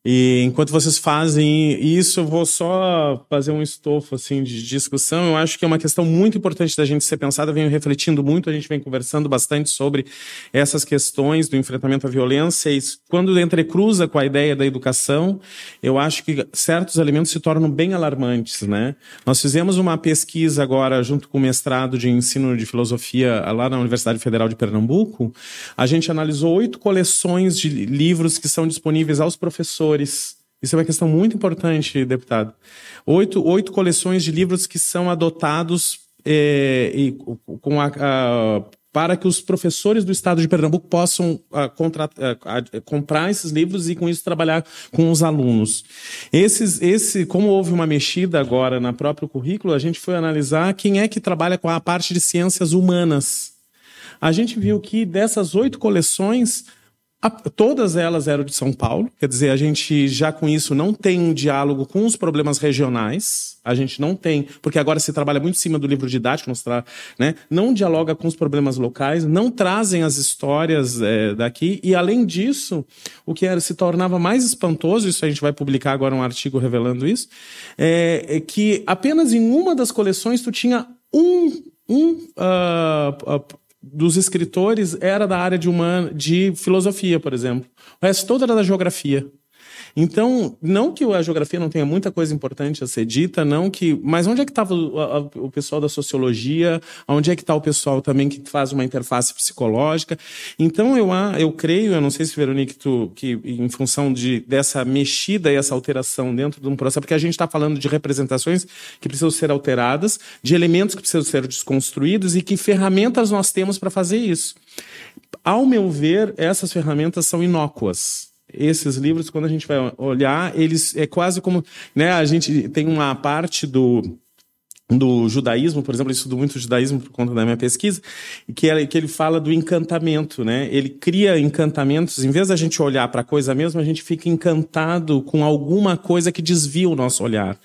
E enquanto vocês fazem isso, eu vou só fazer um estofo assim de discussão. Eu acho que é uma questão muito importante da gente ser pensada. Venho refletindo muito, a gente vem conversando bastante sobre essas questões do enfrentamento à violência. E quando entrecruza com a ideia da educação, eu acho que certos elementos se tornam bem alarmantes, né? Nós fizemos uma pesquisa agora junto com o mestrado de ensino de filosofia lá na Universidade Federal de Pernambuco. A gente analisou oito coleções de livros que são disponíveis aos professores isso é uma questão muito importante, deputado. Oito, oito coleções de livros que são adotados é, e, com a, a, para que os professores do estado de Pernambuco possam a, contra, comprar esses livros e com isso trabalhar com os alunos. Esses, esse, como houve uma mexida agora na próprio currículo, a gente foi analisar quem é que trabalha com a parte de ciências humanas. A gente viu que dessas oito coleções, a, todas elas eram de São Paulo, quer dizer, a gente já com isso não tem um diálogo com os problemas regionais, a gente não tem, porque agora se trabalha muito em cima do livro didático, mostrar, né? não dialoga com os problemas locais, não trazem as histórias é, daqui, e além disso, o que era, se tornava mais espantoso, isso a gente vai publicar agora um artigo revelando isso, é, é que apenas em uma das coleções tu tinha um, um uh, uh, dos escritores era da área de, humana, de filosofia, por exemplo. O resto todo era da geografia. Então, não que a geografia não tenha muita coisa importante a ser dita, não que. Mas onde é que estava o, o, pessoal da sociologia? Onde é que está o pessoal também que faz uma interface psicológica? Então, eu, eu creio, eu não sei se, Veronique, tu, que em função de, dessa mexida e essa alteração dentro de um processo, porque a gente está falando de representações que precisam ser alteradas, de elementos que precisam ser desconstruídos e que ferramentas nós temos para fazer isso. Ao meu ver, essas ferramentas são inócuas esses livros, quando a gente vai olhar, eles é quase como, né, a gente tem uma parte do do judaísmo, por exemplo, eu estudo muito judaísmo por conta da minha pesquisa, que ele, que ele fala do encantamento, né? Ele cria encantamentos, em vez da gente olhar para a coisa mesmo, a gente fica encantado com alguma coisa que desvia o nosso olhar.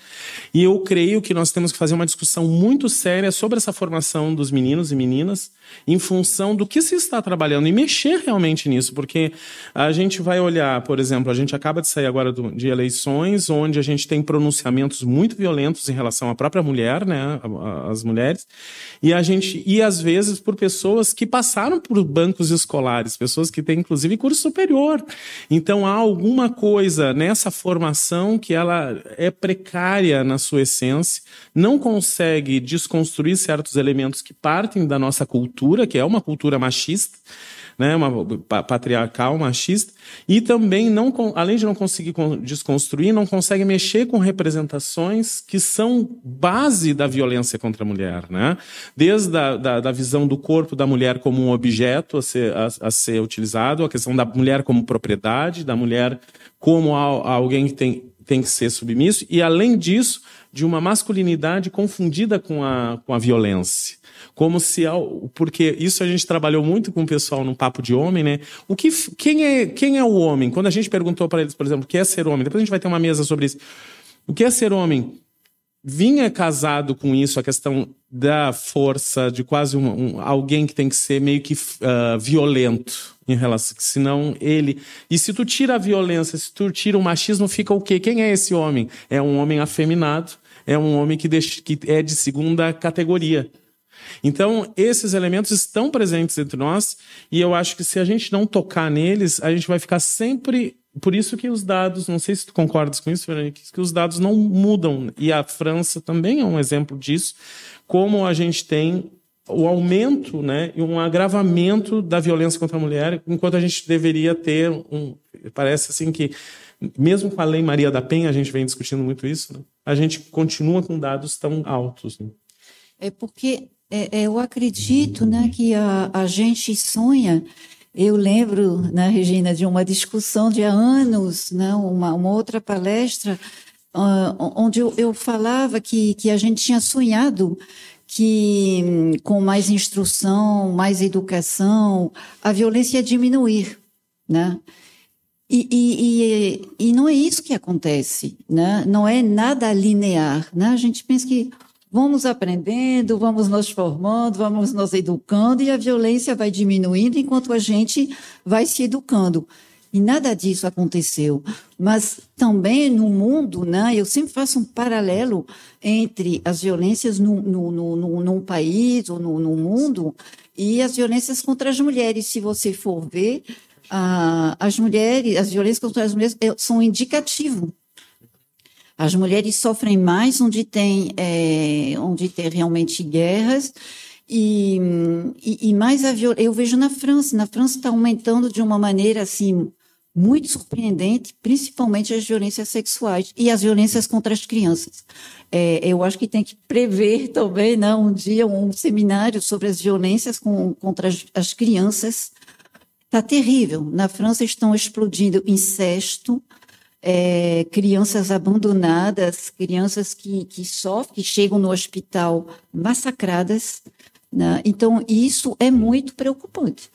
E eu creio que nós temos que fazer uma discussão muito séria sobre essa formação dos meninos e meninas, em função do que se está trabalhando e mexer realmente nisso, porque a gente vai olhar, por exemplo, a gente acaba de sair agora do, de eleições, onde a gente tem pronunciamentos muito violentos em relação à própria mulher, né, as mulheres, e a gente e às vezes por pessoas que passaram por bancos escolares, pessoas que têm inclusive curso superior. Então há alguma coisa nessa formação que ela é precária na sua essência, não consegue desconstruir certos elementos que partem da nossa cultura, que é uma cultura machista, né, uma patriarcal, machista, e também não, além de não conseguir desconstruir, não consegue mexer com representações que são base da violência contra a mulher, né? Desde a da, da visão do corpo da mulher como um objeto a ser, a, a ser utilizado, a questão da mulher como propriedade, da mulher como a, a alguém que tem, tem que ser submisso, e além disso, de uma masculinidade confundida com a, com a violência. Como se porque isso a gente trabalhou muito com o pessoal no papo de homem, né? O que quem é quem é o homem? Quando a gente perguntou para eles, por exemplo, o que é ser homem? Depois a gente vai ter uma mesa sobre isso. O que é ser homem? Vinha casado com isso a questão da força, de quase um, um alguém que tem que ser meio que uh, violento em relação, senão ele. E se tu tira a violência, se tu tira o machismo, fica o quê? Quem é esse homem? É um homem afeminado, é um homem que, deixa, que é de segunda categoria. Então, esses elementos estão presentes entre nós e eu acho que se a gente não tocar neles, a gente vai ficar sempre. Por isso que os dados, não sei se tu concordas com isso, Veronique, que os dados não mudam. E a França também é um exemplo disso, como a gente tem o aumento né, e um agravamento da violência contra a mulher, enquanto a gente deveria ter um. Parece assim que, mesmo com a Lei Maria da Penha, a gente vem discutindo muito isso, né, a gente continua com dados tão altos. Né? É porque é, é, eu acredito né, que a, a gente sonha. Eu lembro, né, Regina, de uma discussão de há anos, né, uma, uma outra palestra, uh, onde eu, eu falava que, que a gente tinha sonhado que com mais instrução, mais educação, a violência ia diminuir, né? E, e, e, e, não é isso que acontece, né? Não é nada linear, né? A gente pensa que Vamos aprendendo, vamos nos formando, vamos nos educando e a violência vai diminuindo enquanto a gente vai se educando. e nada disso aconteceu. Mas também no mundo, né, eu sempre faço um paralelo entre as violências no, no, no, no num país ou no, no mundo e as violências contra as mulheres. Se você for ver, ah, as mulheres, as violências contra as mulheres é, são indicativo. As mulheres sofrem mais onde tem, é, onde tem realmente guerras e, e, e mais a violência. Eu vejo na França, na França está aumentando de uma maneira assim muito surpreendente, principalmente as violências sexuais e as violências contra as crianças. É, eu acho que tem que prever também, né, um dia, um seminário sobre as violências com, contra as, as crianças. Está terrível. Na França estão explodindo incesto, é, crianças abandonadas, crianças que, que sofrem, que chegam no hospital massacradas. Né? Então, isso é muito preocupante,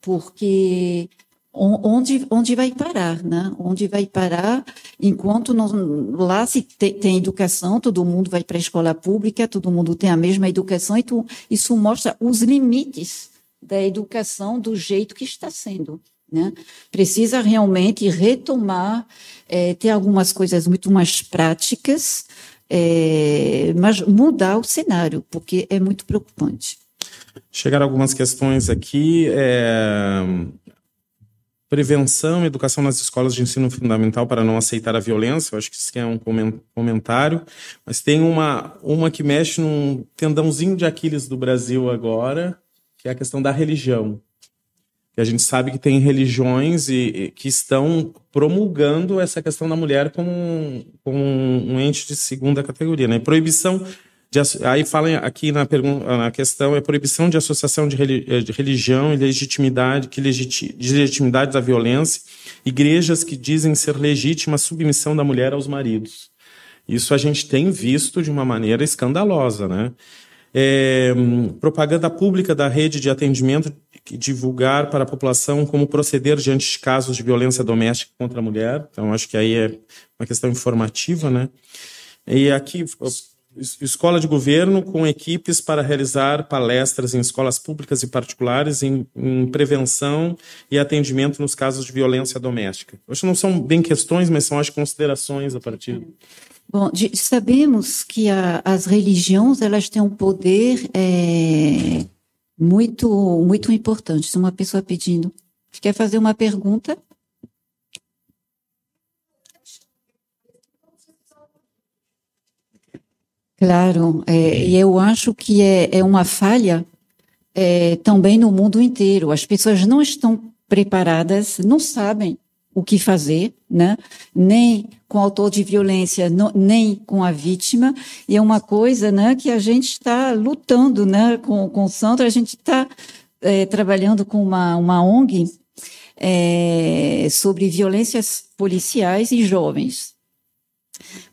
porque onde, onde vai parar, né? Onde vai parar enquanto não, lá se tem, educação, todo mundo vai para a escola pública, todo mundo tem a mesma educação, e tu, isso mostra os limites da educação do jeito que está sendo. Né? Precisa realmente retomar, é, ter algumas coisas muito mais práticas, é, mas mudar o cenário, porque é muito preocupante. Chegaram algumas questões aqui. É, prevenção, educação nas escolas de ensino fundamental para não aceitar a violência. Eu acho que isso é um comentário. Mas tem uma, uma que mexe num tendãozinho de Aquiles do Brasil agora, que é a questão da religião. E a gente sabe que tem religiões e, e, que estão promulgando essa questão da mulher como um, como um ente de segunda categoria, né? Proibição de, aí fala aqui na, pergunta, na questão é proibição de associação de, religião e legitimidade, que legiti, de legitimidade da violência, igrejas que dizem ser legítima a submissão da mulher aos maridos. Isso a gente tem visto de uma maneira escandalosa, né? É, propaganda pública da rede de atendimento divulgar para a população como proceder diante de casos de violência doméstica contra a mulher. Então, acho que aí é uma questão informativa, né? E aqui, escola de governo com equipes para realizar palestras em escolas públicas e particulares em, em prevenção e atendimento nos casos de violência doméstica. Que não são bem questões, mas são as considerações a partir Bom, de, sabemos que a, as religiões elas têm um poder é, muito muito importante. Se uma pessoa pedindo, quer fazer uma pergunta? Claro, é, e eu acho que é, é uma falha é, também no mundo inteiro. As pessoas não estão preparadas, não sabem o que fazer, né? Nem com o autor de violência, nem com a vítima. E é uma coisa, né, que a gente está lutando, né, com, com o Sandro. A gente está é, trabalhando com uma, uma ONG é, sobre violências policiais e jovens.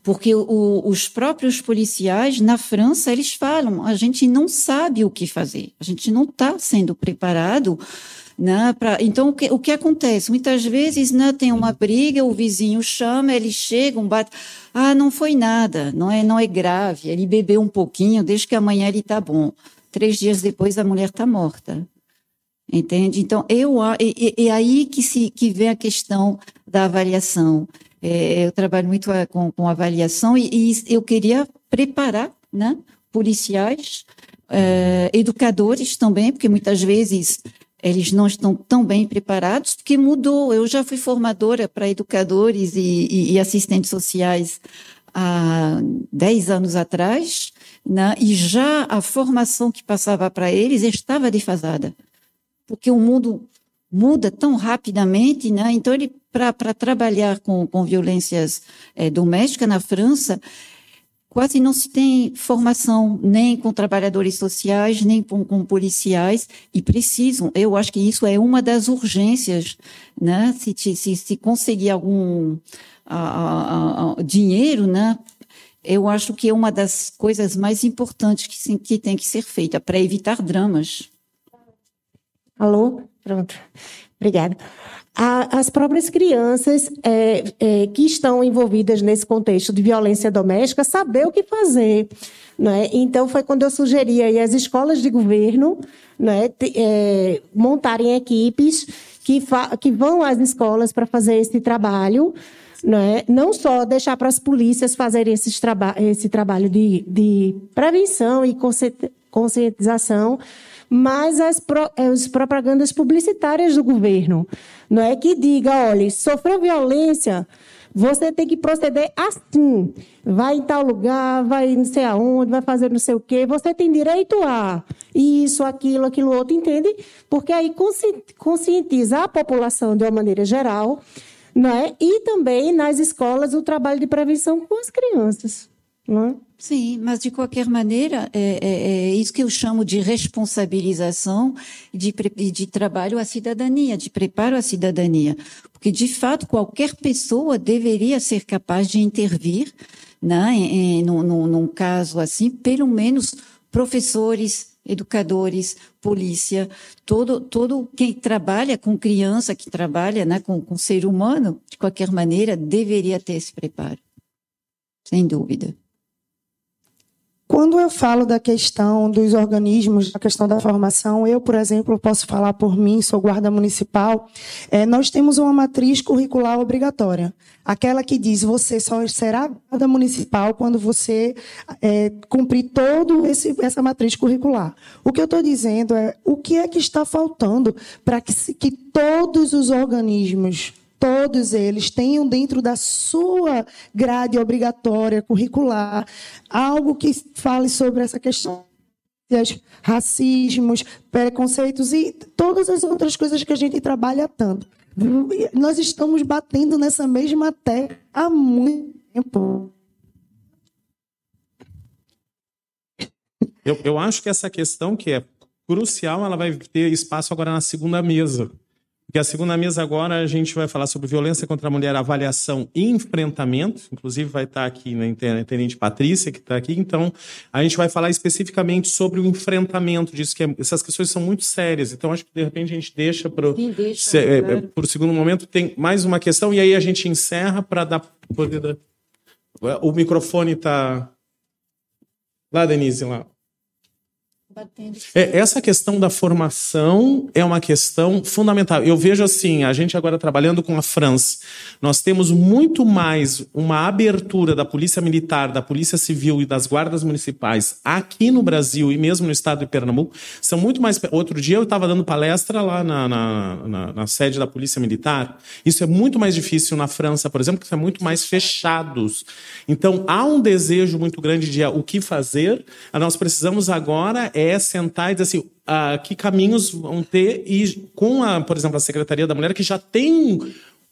Porque o, os próprios policiais na França, eles falam, a gente não sabe o que fazer, a gente não está sendo preparado né, pra, então, o que, o que acontece? Muitas vezes né, tem uma briga, o vizinho chama, eles chegam, bate. Ah, não foi nada, não é, não é grave. Ele bebeu um pouquinho, desde que amanhã ele está bom. Três dias depois a mulher está morta. Entende? Então, eu, é, é, aí que, se, que vem a questão da avaliação. É, eu trabalho muito é, com, com avaliação e, e, eu queria preparar né, policiais, é, educadores também, porque muitas vezes eles não estão tão bem preparados, porque mudou. Eu já fui formadora para educadores e, e, e, assistentes sociais há 10 anos atrás, né? e já a formação que passava para eles estava defasada, porque o mundo muda tão rapidamente, né? então ele para trabalhar com, com violências é, domésticas na França, quase não se tem formação nem com trabalhadores sociais, nem com, com, policiais, e precisam. Eu acho que isso é uma das urgências, né? Se, se, se conseguir algum a, a, a, dinheiro, né? Eu acho que é uma das coisas mais importantes que, que tem que ser feita para evitar dramas. Alô? Pronto. Obrigada. As próprias crianças é, é, que estão envolvidas nesse contexto de violência doméstica saber o que fazer. Né? Então, foi quando eu sugeri aí as escolas de governo né, é, montarem equipes que, que vão às escolas para fazer esse trabalho. Né? Não só deixar para as polícias fazerem esse, traba esse trabalho de, de prevenção e conscientização, mas as, pro, as propagandas publicitárias do governo. Não é que diga, olha, sofreu violência, você tem que proceder assim. Vai em tal lugar, vai não sei aonde, vai fazer não sei o quê. Você tem direito a isso, aquilo, aquilo outro, entende? Porque aí conscientiza a população de uma maneira geral, não é? E também nas escolas o trabalho de prevenção com as crianças. Não é? Sim, mas de qualquer maneira, é, é, é, isso que eu chamo de responsabilização de, de trabalho à cidadania, de preparo à cidadania. Porque, de fato, qualquer pessoa deveria ser capaz de intervir, né, em, em, num, num caso assim, pelo menos professores, educadores, polícia, todo, todo quem trabalha com criança, que trabalha né, com, com ser humano, de qualquer maneira, deveria ter esse preparo. Sem dúvida. Quando eu falo da questão dos organismos, da questão da formação, eu, por exemplo, posso falar por mim, sou guarda municipal, é, nós temos uma matriz curricular obrigatória. Aquela que diz você só será guarda municipal quando você é, cumprir todo esse, essa matriz curricular. O que eu estou dizendo é o que é que está faltando para que, que todos os organismos todos eles tenham dentro da sua grade obrigatória curricular algo que fale sobre essa questão racismos, preconceitos e todas as outras coisas que a gente trabalha tanto. Nós estamos batendo nessa mesma tecla há muito tempo. Eu, eu acho que essa questão que é crucial, ela vai ter espaço agora na segunda mesa. Porque a segunda mesa agora a gente vai falar sobre violência contra a mulher, avaliação e enfrentamento. Inclusive vai estar aqui na né, Tenente Patrícia, que está aqui. Então, a gente vai falar especificamente sobre o enfrentamento disso, que é, essas questões são muito sérias. Então, acho que de repente a gente deixa para é, o segundo momento. Tem mais uma questão e aí a gente encerra para dar poder. O microfone está lá, Denise, lá. É, essa questão da formação é uma questão fundamental. Eu vejo assim, a gente agora trabalhando com a França, nós temos muito mais uma abertura da polícia militar, da polícia civil e das guardas municipais aqui no Brasil e mesmo no estado de Pernambuco, são muito mais... Outro dia eu estava dando palestra lá na, na, na, na, sede da polícia militar, isso é muito mais difícil na França, por exemplo, que são muito mais fechados. Então, há um desejo muito grande de o que fazer, nós precisamos agora é é sentar e dizer assim, ah, que caminhos vão ter e com a, por exemplo, a Secretaria da Mulher que já tem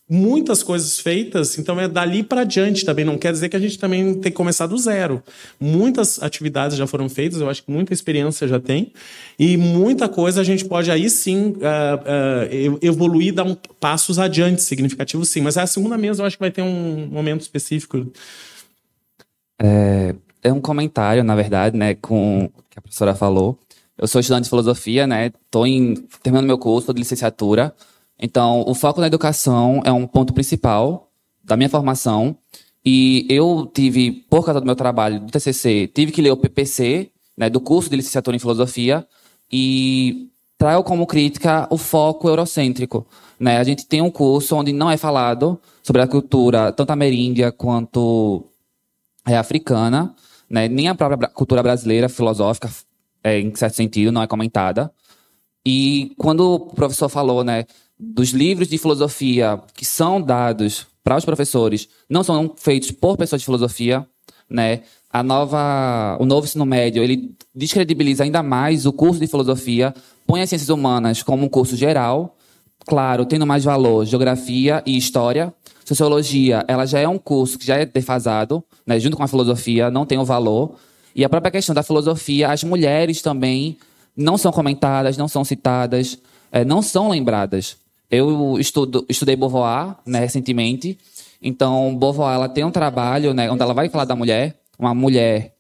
muitas coisas feitas, então é dali para diante também. Não quer dizer que a gente também tem que começar do zero. Muitas atividades já foram feitas, eu acho que muita experiência já tem, e muita coisa a gente pode aí sim uh, uh, evoluir, dar um, passos adiante significativos, sim. Mas a segunda mesa eu acho que vai ter um momento específico. É, é um comentário, na verdade, né, com que a professora falou. Eu sou estudante de filosofia, né? Estou terminando meu curso de licenciatura. Então, o foco na educação é um ponto principal da minha formação. E eu tive, por causa do meu trabalho do TCC, tive que ler o PPC, né, do curso de licenciatura em filosofia, e trago como crítica o foco eurocêntrico. Né? A gente tem um curso onde não é falado sobre a cultura, tanto ameríndia quanto é, africana, né? Nem a própria cultura brasileira filosófica, é, em certo sentido, não é comentada. E quando o professor falou, né, dos livros de filosofia que são dados para os professores, não são feitos por pessoas de filosofia, né? A nova, o novo ensino médio, ele descredibiliza ainda mais o curso de filosofia, põe as ciências humanas como um curso geral, claro, tendo mais valor geografia e história, Sociologia, ela já é um curso que já é defasado, né, junto com a filosofia, não tem o valor. E a própria questão da filosofia, as mulheres também não são comentadas, não são citadas, é, não são lembradas. Eu estudo, estudei Beauvoir né, recentemente, então Beauvoir ela tem um trabalho né, onde ela vai falar da mulher, uma mulher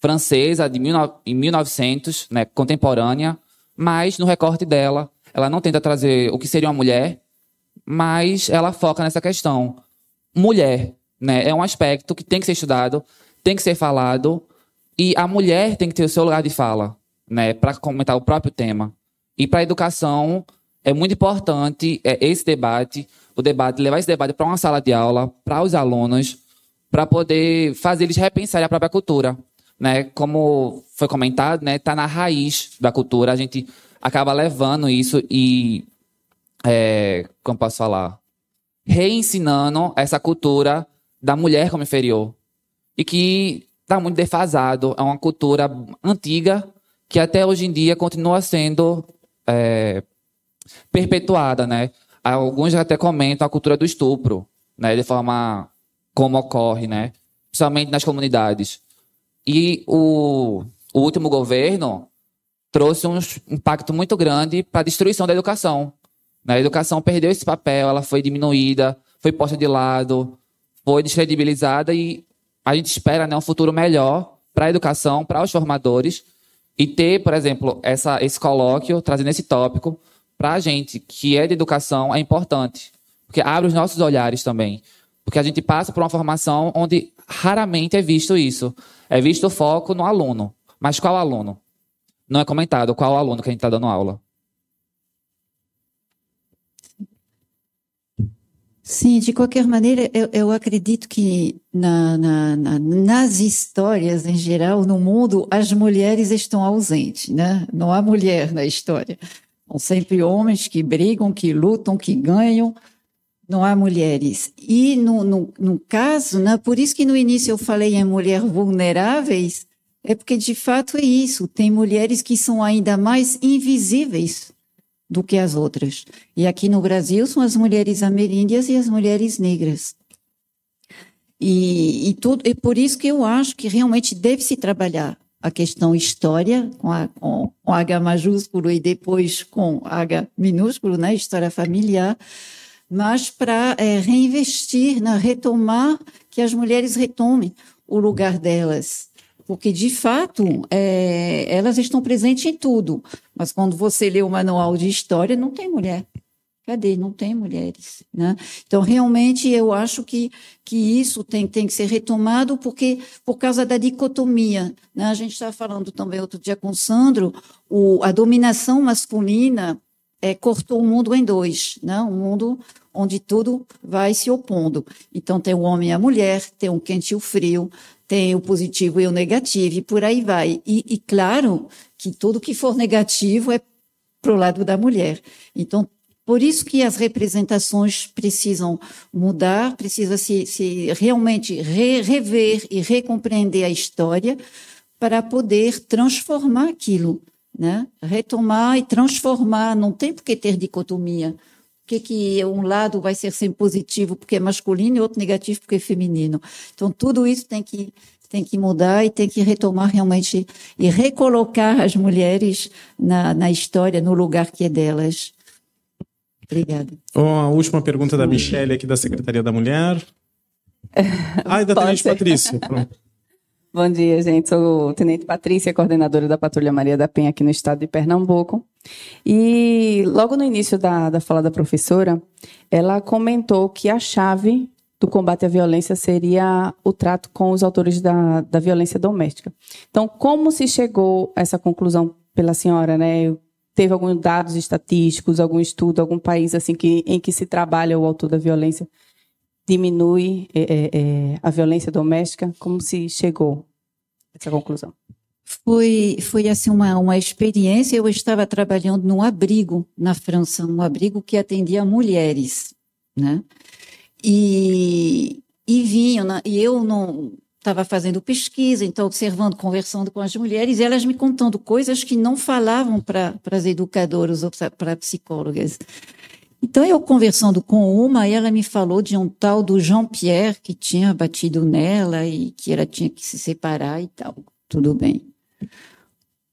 francesa de 1900, né, contemporânea, mas no recorte dela, ela não tenta trazer o que seria uma mulher, mas ela foca nessa questão. Mulher, né? É um aspecto que tem que ser estudado, tem que ser falado, e a mulher tem que ter o seu lugar de fala, né? Para comentar o próprio tema. E para a educação, é muito importante é, esse debate, o debate, levar esse debate para uma sala de aula, para os alunos, para poder fazer eles repensarem a própria cultura. Né? Como foi comentado, né? Está na raiz da cultura. A gente acaba levando isso e, é, como posso falar, reensinando essa cultura da mulher como inferior. E que está muito defasado. É uma cultura antiga que até hoje em dia continua sendo é, perpetuada, né? Alguns até comentam a cultura do estupro, né? De forma como ocorre, né? Principalmente nas comunidades. E o, o último governo trouxe um impacto muito grande para a destruição da educação. A educação perdeu esse papel, ela foi diminuída, foi posta de lado, foi descredibilizada e a gente espera né, um futuro melhor para a educação, para os formadores e ter, por exemplo, essa, esse colóquio, trazendo esse tópico, para a gente que é de educação, é importante. Porque abre os nossos olhares também. Porque a gente passa por uma formação onde raramente é visto isso. É visto o foco no aluno. Mas qual aluno? Não é comentado qual aluno que a gente está dando aula. Sim, de qualquer maneira, eu, eu acredito que na, na, na, nas histórias em geral, no mundo, as mulheres estão ausentes, né? Não há mulher na história. São sempre homens que brigam, que lutam, que ganham, não há mulheres. E no, no, no caso, né, por isso que no início eu falei em mulheres vulneráveis, é porque de fato é isso, tem mulheres que são ainda mais invisíveis do que as outras. E aqui no Brasil são as mulheres ameríndias e as mulheres negras. E, e, tudo, por isso que eu acho que realmente deve se trabalhar a questão história, com, a, com, com H maiúsculo e depois com H minúsculo, né, história familiar, mas para é, reinvestir, na retomar, que as mulheres retomem o lugar delas. Porque, de fato, é, elas estão presentes em tudo. Mas quando você lê o manual de história, não tem mulher. Cadê? Não tem mulheres. Né? Então, realmente, eu acho que, que isso tem, tem que ser retomado porque, por causa da dicotomia. Né? A gente estava falando também outro dia com o Sandro, o, a dominação masculina é, cortou o mundo em dois, né? um mundo onde tudo vai se opondo. Então, tem o homem e a mulher, tem o quente e o frio, tem o positivo e o negativo, e por aí vai. E, e claro que tudo que for negativo é para o lado da mulher. Então, por isso que as representações precisam mudar, precisa se, se realmente re, rever e recompreender a história para poder transformar aquilo, né? Retomar e transformar, não tem por que ter dicotomia. Por que, que um lado vai ser sempre positivo porque é masculino e outro negativo porque é feminino? Então, tudo isso tem que tem que mudar e tem que retomar realmente e recolocar as mulheres na, na história, no lugar que é delas. Obrigada. Oh, a última pergunta da Michelle aqui da Secretaria da Mulher. Ah, e da Tenente Patrícia. Pronto. Bom dia, gente. Sou Tenente Patrícia, coordenadora da Patrulha Maria da Penha aqui no estado de Pernambuco. E logo no início da, da fala da professora, ela comentou que a chave do combate à violência seria o trato com os autores da, da violência doméstica. Então, como se chegou a essa conclusão pela senhora, né? teve alguns dados estatísticos, algum estudo, algum país assim que, em que se trabalha o autor da violência diminui é, é, a violência doméstica? Como se chegou a essa conclusão? Foi, foi assim uma, uma experiência. Eu estava trabalhando num abrigo na França, um abrigo que atendia mulheres, né? E, e vinham, e eu não estava fazendo pesquisa, então observando, conversando com as mulheres, e elas me contando coisas que não falavam para as educadoras ou para psicólogas. Então, eu conversando com uma, ela me falou de um tal do Jean-Pierre que tinha batido nela e que ela tinha que se separar e tal. Tudo bem.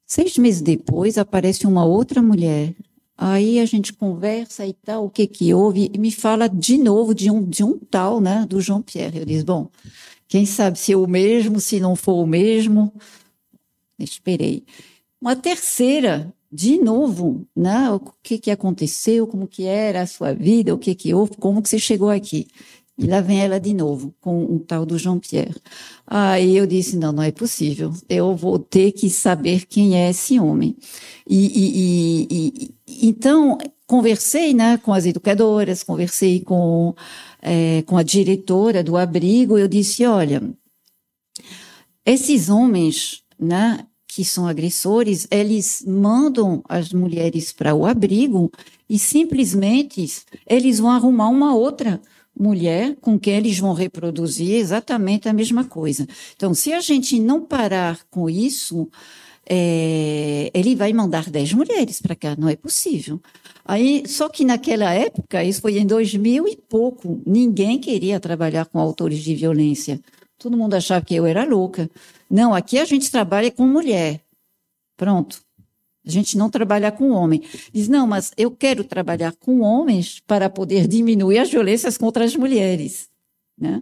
Seis meses depois, aparece uma outra mulher. Aí a gente conversa e tal, o que que houve, e me fala de novo de um, de um tal, né, do Jean-Pierre. Eu disse, bom, quem sabe se é o mesmo, se não for o mesmo. Esperei. Uma terceira de novo, né? O que que aconteceu, como que era a sua vida, o que que houve, como que você chegou aqui. E lá vem ela de novo, com um tal do Jean-Pierre. Aí eu disse, não, não é possível. Eu vou ter que saber quem é esse homem. E, e, e, e então, conversei né, com as educadoras, conversei com, é, com a diretora do abrigo, eu disse, olha, esses homens, né, que são agressores, eles mandam as mulheres para o abrigo e simplesmente eles vão arrumar uma outra mulher com quem eles vão reproduzir exatamente a mesma coisa. Então, se a gente não parar com isso, é, ele vai mandar 10 mulheres para cá, não é possível. Aí, só que naquela época, isso foi em 2000 e pouco, ninguém queria trabalhar com autores de violência. Todo mundo achava que eu era louca. Não, aqui a gente trabalha com mulher. Pronto. A gente não trabalha com homem. Diz, não, mas eu quero trabalhar com homens para poder diminuir as violências contra as mulheres. Né?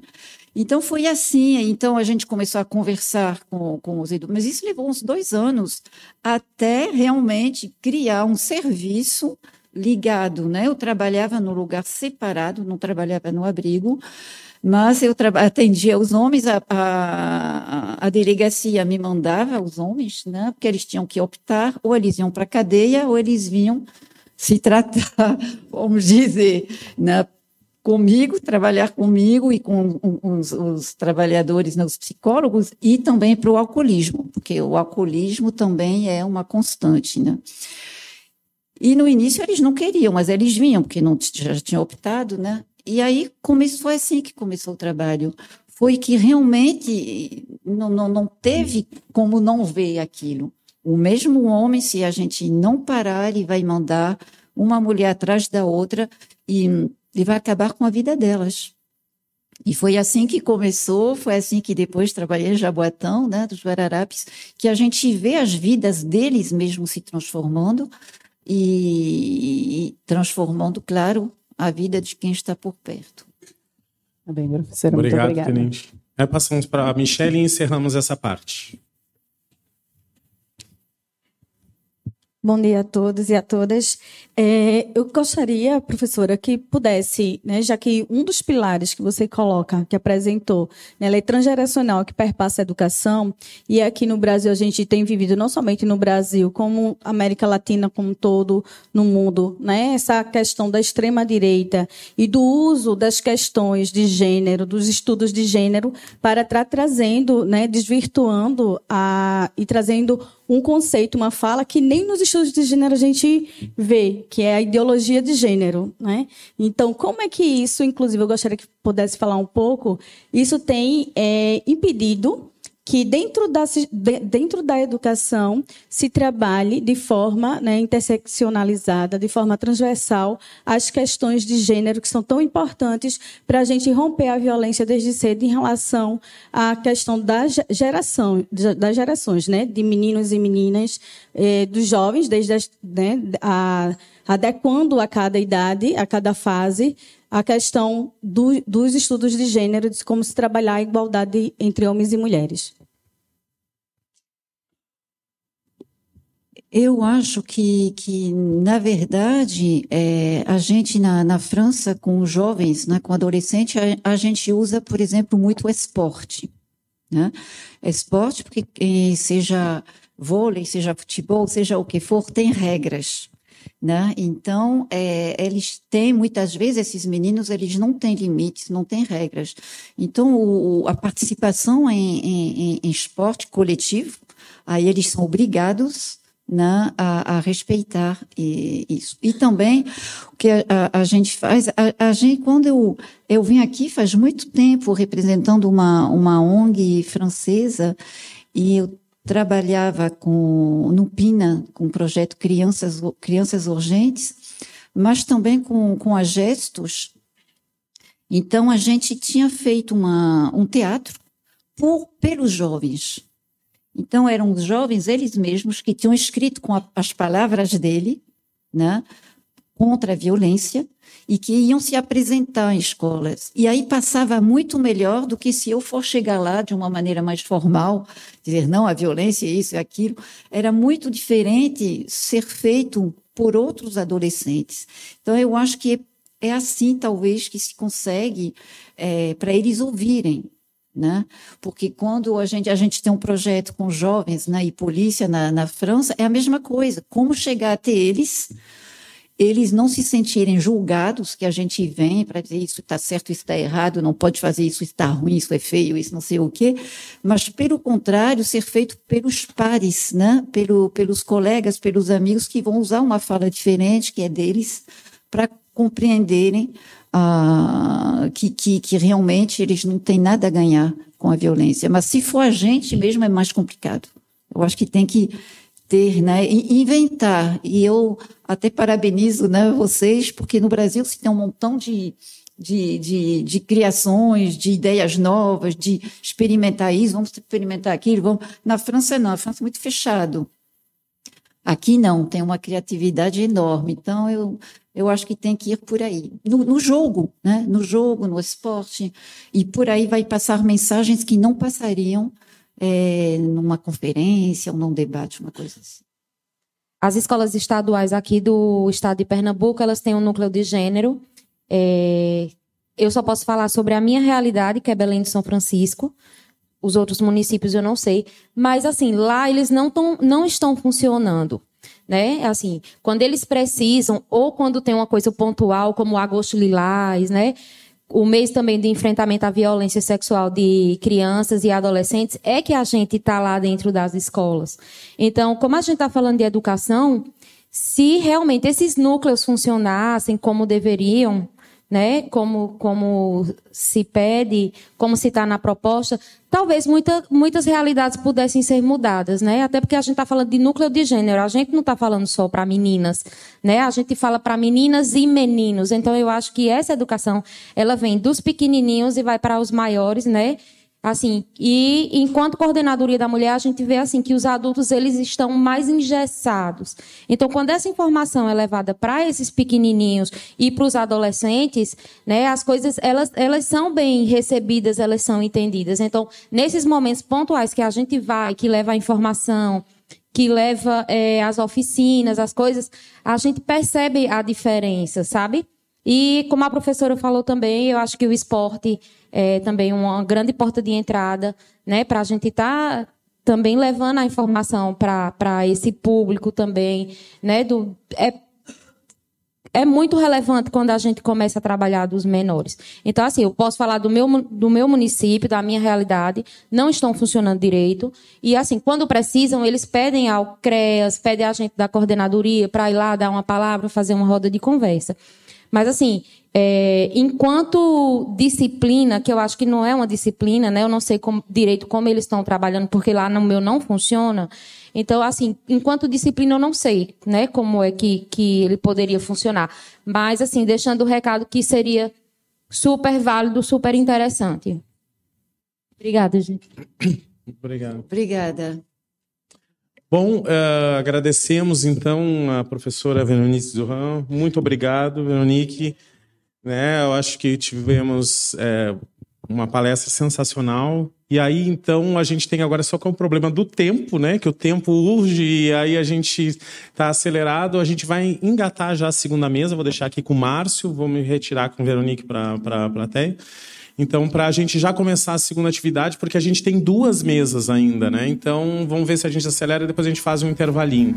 Então foi assim. Então a gente começou a conversar com, com os educadores, mas isso levou uns dois anos até realmente criar um serviço ligado. Né? Eu trabalhava no lugar separado, não trabalhava no abrigo, mas eu atendia os homens, a, a, a, delegacia me mandava os homens, né, porque eles tinham que optar, ou eles iam para a cadeia, ou eles vinham se tratar, vamos dizer, né, comigo, trabalhar comigo e com os, os trabalhadores, né, os psicólogos, e também para o alcoolismo, porque o alcoolismo também é uma constante, né. E no início eles não queriam, mas eles vinham, porque não já tinham optado, né? E aí começou, foi assim que começou o trabalho. Foi que realmente não, não, não teve como não ver aquilo. O mesmo homem, se a gente não parar, ele vai mandar uma mulher atrás da outra e, e vai acabar com a vida delas. E foi assim que começou, foi assim que depois trabalhei em Jaboatão, né, dos Guararapes, que a gente vê as vidas deles mesmo se transformando e, e transformando, claro, a vida de quem está por perto. Tá bem, professora. Obrigado, muito obrigada. tenente. Aí passamos para a Michelle e encerramos essa parte. Bom dia a todos e a todas. É, eu gostaria, professora, que pudesse, né, já que um dos pilares que você coloca, que apresentou, né, lei transgeracional que perpassa a educação, e aqui no Brasil a gente tem vivido, não somente no Brasil, como América Latina como um todo, no mundo, né, essa questão da extrema-direita e do uso das questões de gênero, dos estudos de gênero, para estar trazendo, né, desvirtuando a, e trazendo um conceito, uma fala que nem nos estudos de gênero a gente vê, que é a ideologia de gênero, né? Então, como é que isso, inclusive, eu gostaria que pudesse falar um pouco, isso tem é, impedido que dentro da, dentro da educação se trabalhe de forma né, interseccionalizada, de forma transversal, as questões de gênero que são tão importantes para a gente romper a violência desde cedo em relação à questão da geração, das gerações, né, de meninos e meninas, eh, dos jovens, desde as, né, a, adequando a cada idade, a cada fase, a questão do, dos estudos de gênero, de como se trabalhar a igualdade entre homens e mulheres. Eu acho que, que na verdade, é, a gente na, na França, com os jovens, né, com adolescentes, a, a gente usa, por exemplo, muito esporte. Né? Esporte, porque seja vôlei, seja futebol, seja o que for, tem regras. Né? Então, é, eles têm, muitas vezes, esses meninos, eles não têm limites, não têm regras. Então, o, a participação em, em, em, esporte coletivo, aí eles são obrigados né, a, a, respeitar isso. E também o que a, a, a gente faz, a, gente, quando eu, eu vim aqui faz muito tempo representando uma, uma ONG francesa, e eu trabalhava com, no PINA, com o projeto Crianças, Crianças Urgentes, mas também com, com a Gestos. Então, a gente tinha feito uma, um teatro por, pelos jovens. Então, eram os jovens, eles mesmos, que tinham escrito com a, as palavras dele, né, contra a violência e que iam se apresentar em escolas. E aí passava muito melhor do que se eu for chegar lá de uma maneira mais formal, dizer, não, a violência é isso e aquilo. Era muito diferente ser feito por outros adolescentes. Então, eu acho que é assim, talvez, que se consegue é, para eles ouvirem. Né? Porque quando a gente, a gente tem um projeto com jovens né, e polícia na, na França, é a mesma coisa. Como chegar até eles eles não se sentirem julgados, que a gente vem para dizer isso está certo, isso está errado, não pode fazer isso, isso está ruim, isso é feio, isso não sei o quê, mas pelo contrário, ser feito pelos pares, né? Pelo, pelos colegas, pelos amigos que vão usar uma fala diferente, que é deles, para compreenderem ah, que, que, que realmente eles não têm nada a ganhar com a violência. Mas se for a gente mesmo, é mais complicado. Eu acho que tem que ter, né, inventar. E eu até parabenizo né, vocês, porque no Brasil se tem um montão de, de, de, de, criações, de ideias novas, de experimentar isso, vamos experimentar aquilo. Vamos... Na França, não, a França é muito fechado. Aqui não, tem uma criatividade enorme. Então, eu, eu acho que tem que ir por aí. No, no jogo, né? no jogo, no esporte. E por aí vai passar mensagens que não passariam é, numa conferência ou num debate, uma coisa assim. As escolas estaduais aqui do estado de Pernambuco, elas têm um núcleo de gênero. É, eu só posso falar sobre a minha realidade, que é Belém de São Francisco. Os outros municípios eu não sei. Mas, assim, lá eles não, tão, não estão funcionando. Né? Assim, quando eles precisam, ou quando tem uma coisa pontual, como agosto lilás, né? O mês também de enfrentamento à violência sexual de crianças e adolescentes, é que a gente está lá dentro das escolas. Então, como a gente está falando de educação, se realmente esses núcleos funcionassem como deveriam, né, como, como se pede, como se está na proposta, talvez muita, muitas realidades pudessem ser mudadas, né? Até porque a gente está falando de núcleo de gênero, a gente não está falando só para meninas, né? A gente fala para meninas e meninos. Então eu acho que essa educação ela vem dos pequenininhos e vai para os maiores, né? Assim, e enquanto coordenadoria da mulher, a gente vê assim que os adultos eles estão mais engessados. Então, quando essa informação é levada para esses pequenininhos e para os adolescentes, né, as coisas elas, elas são bem recebidas, elas são entendidas. Então, nesses momentos pontuais que a gente vai, que leva a informação, que leva é, as oficinas, as coisas, a gente percebe a diferença, sabe? E como a professora falou também, eu acho que o esporte é também uma grande porta de entrada, né, para a gente estar tá também levando a informação para esse público também, né, do, é, é muito relevante quando a gente começa a trabalhar dos menores. Então, assim, eu posso falar do meu, do meu município, da minha realidade, não estão funcionando direito. E, assim, quando precisam, eles pedem ao CREAS, pedem a gente da coordenadoria para ir lá dar uma palavra, fazer uma roda de conversa. Mas, assim, é, enquanto disciplina, que eu acho que não é uma disciplina, né? Eu não sei como, direito como eles estão trabalhando, porque lá no meu não funciona. Então, assim, enquanto disciplina, eu não sei, né? Como é que, que ele poderia funcionar. Mas, assim, deixando o recado que seria super válido, super interessante. Obrigada, gente. Obrigado. Obrigada. Bom, uh, agradecemos então a professora Veronique Duran. Muito obrigado, Veronique. Né, eu acho que tivemos é, uma palestra sensacional. E aí, então, a gente tem agora só com o problema do tempo, né? Que o tempo urge e aí a gente está acelerado. A gente vai engatar já a segunda mesa. Vou deixar aqui com o Márcio, vou me retirar com o Veronique para a plateia. Então, para a gente já começar a segunda atividade, porque a gente tem duas mesas ainda, né? Então, vamos ver se a gente acelera e depois a gente faz um intervalinho.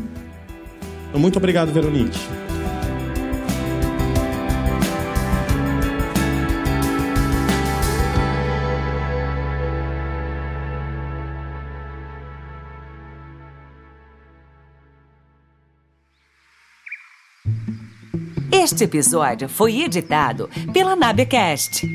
Então, muito obrigado, Veronique. Este episódio foi editado pela Nabecast.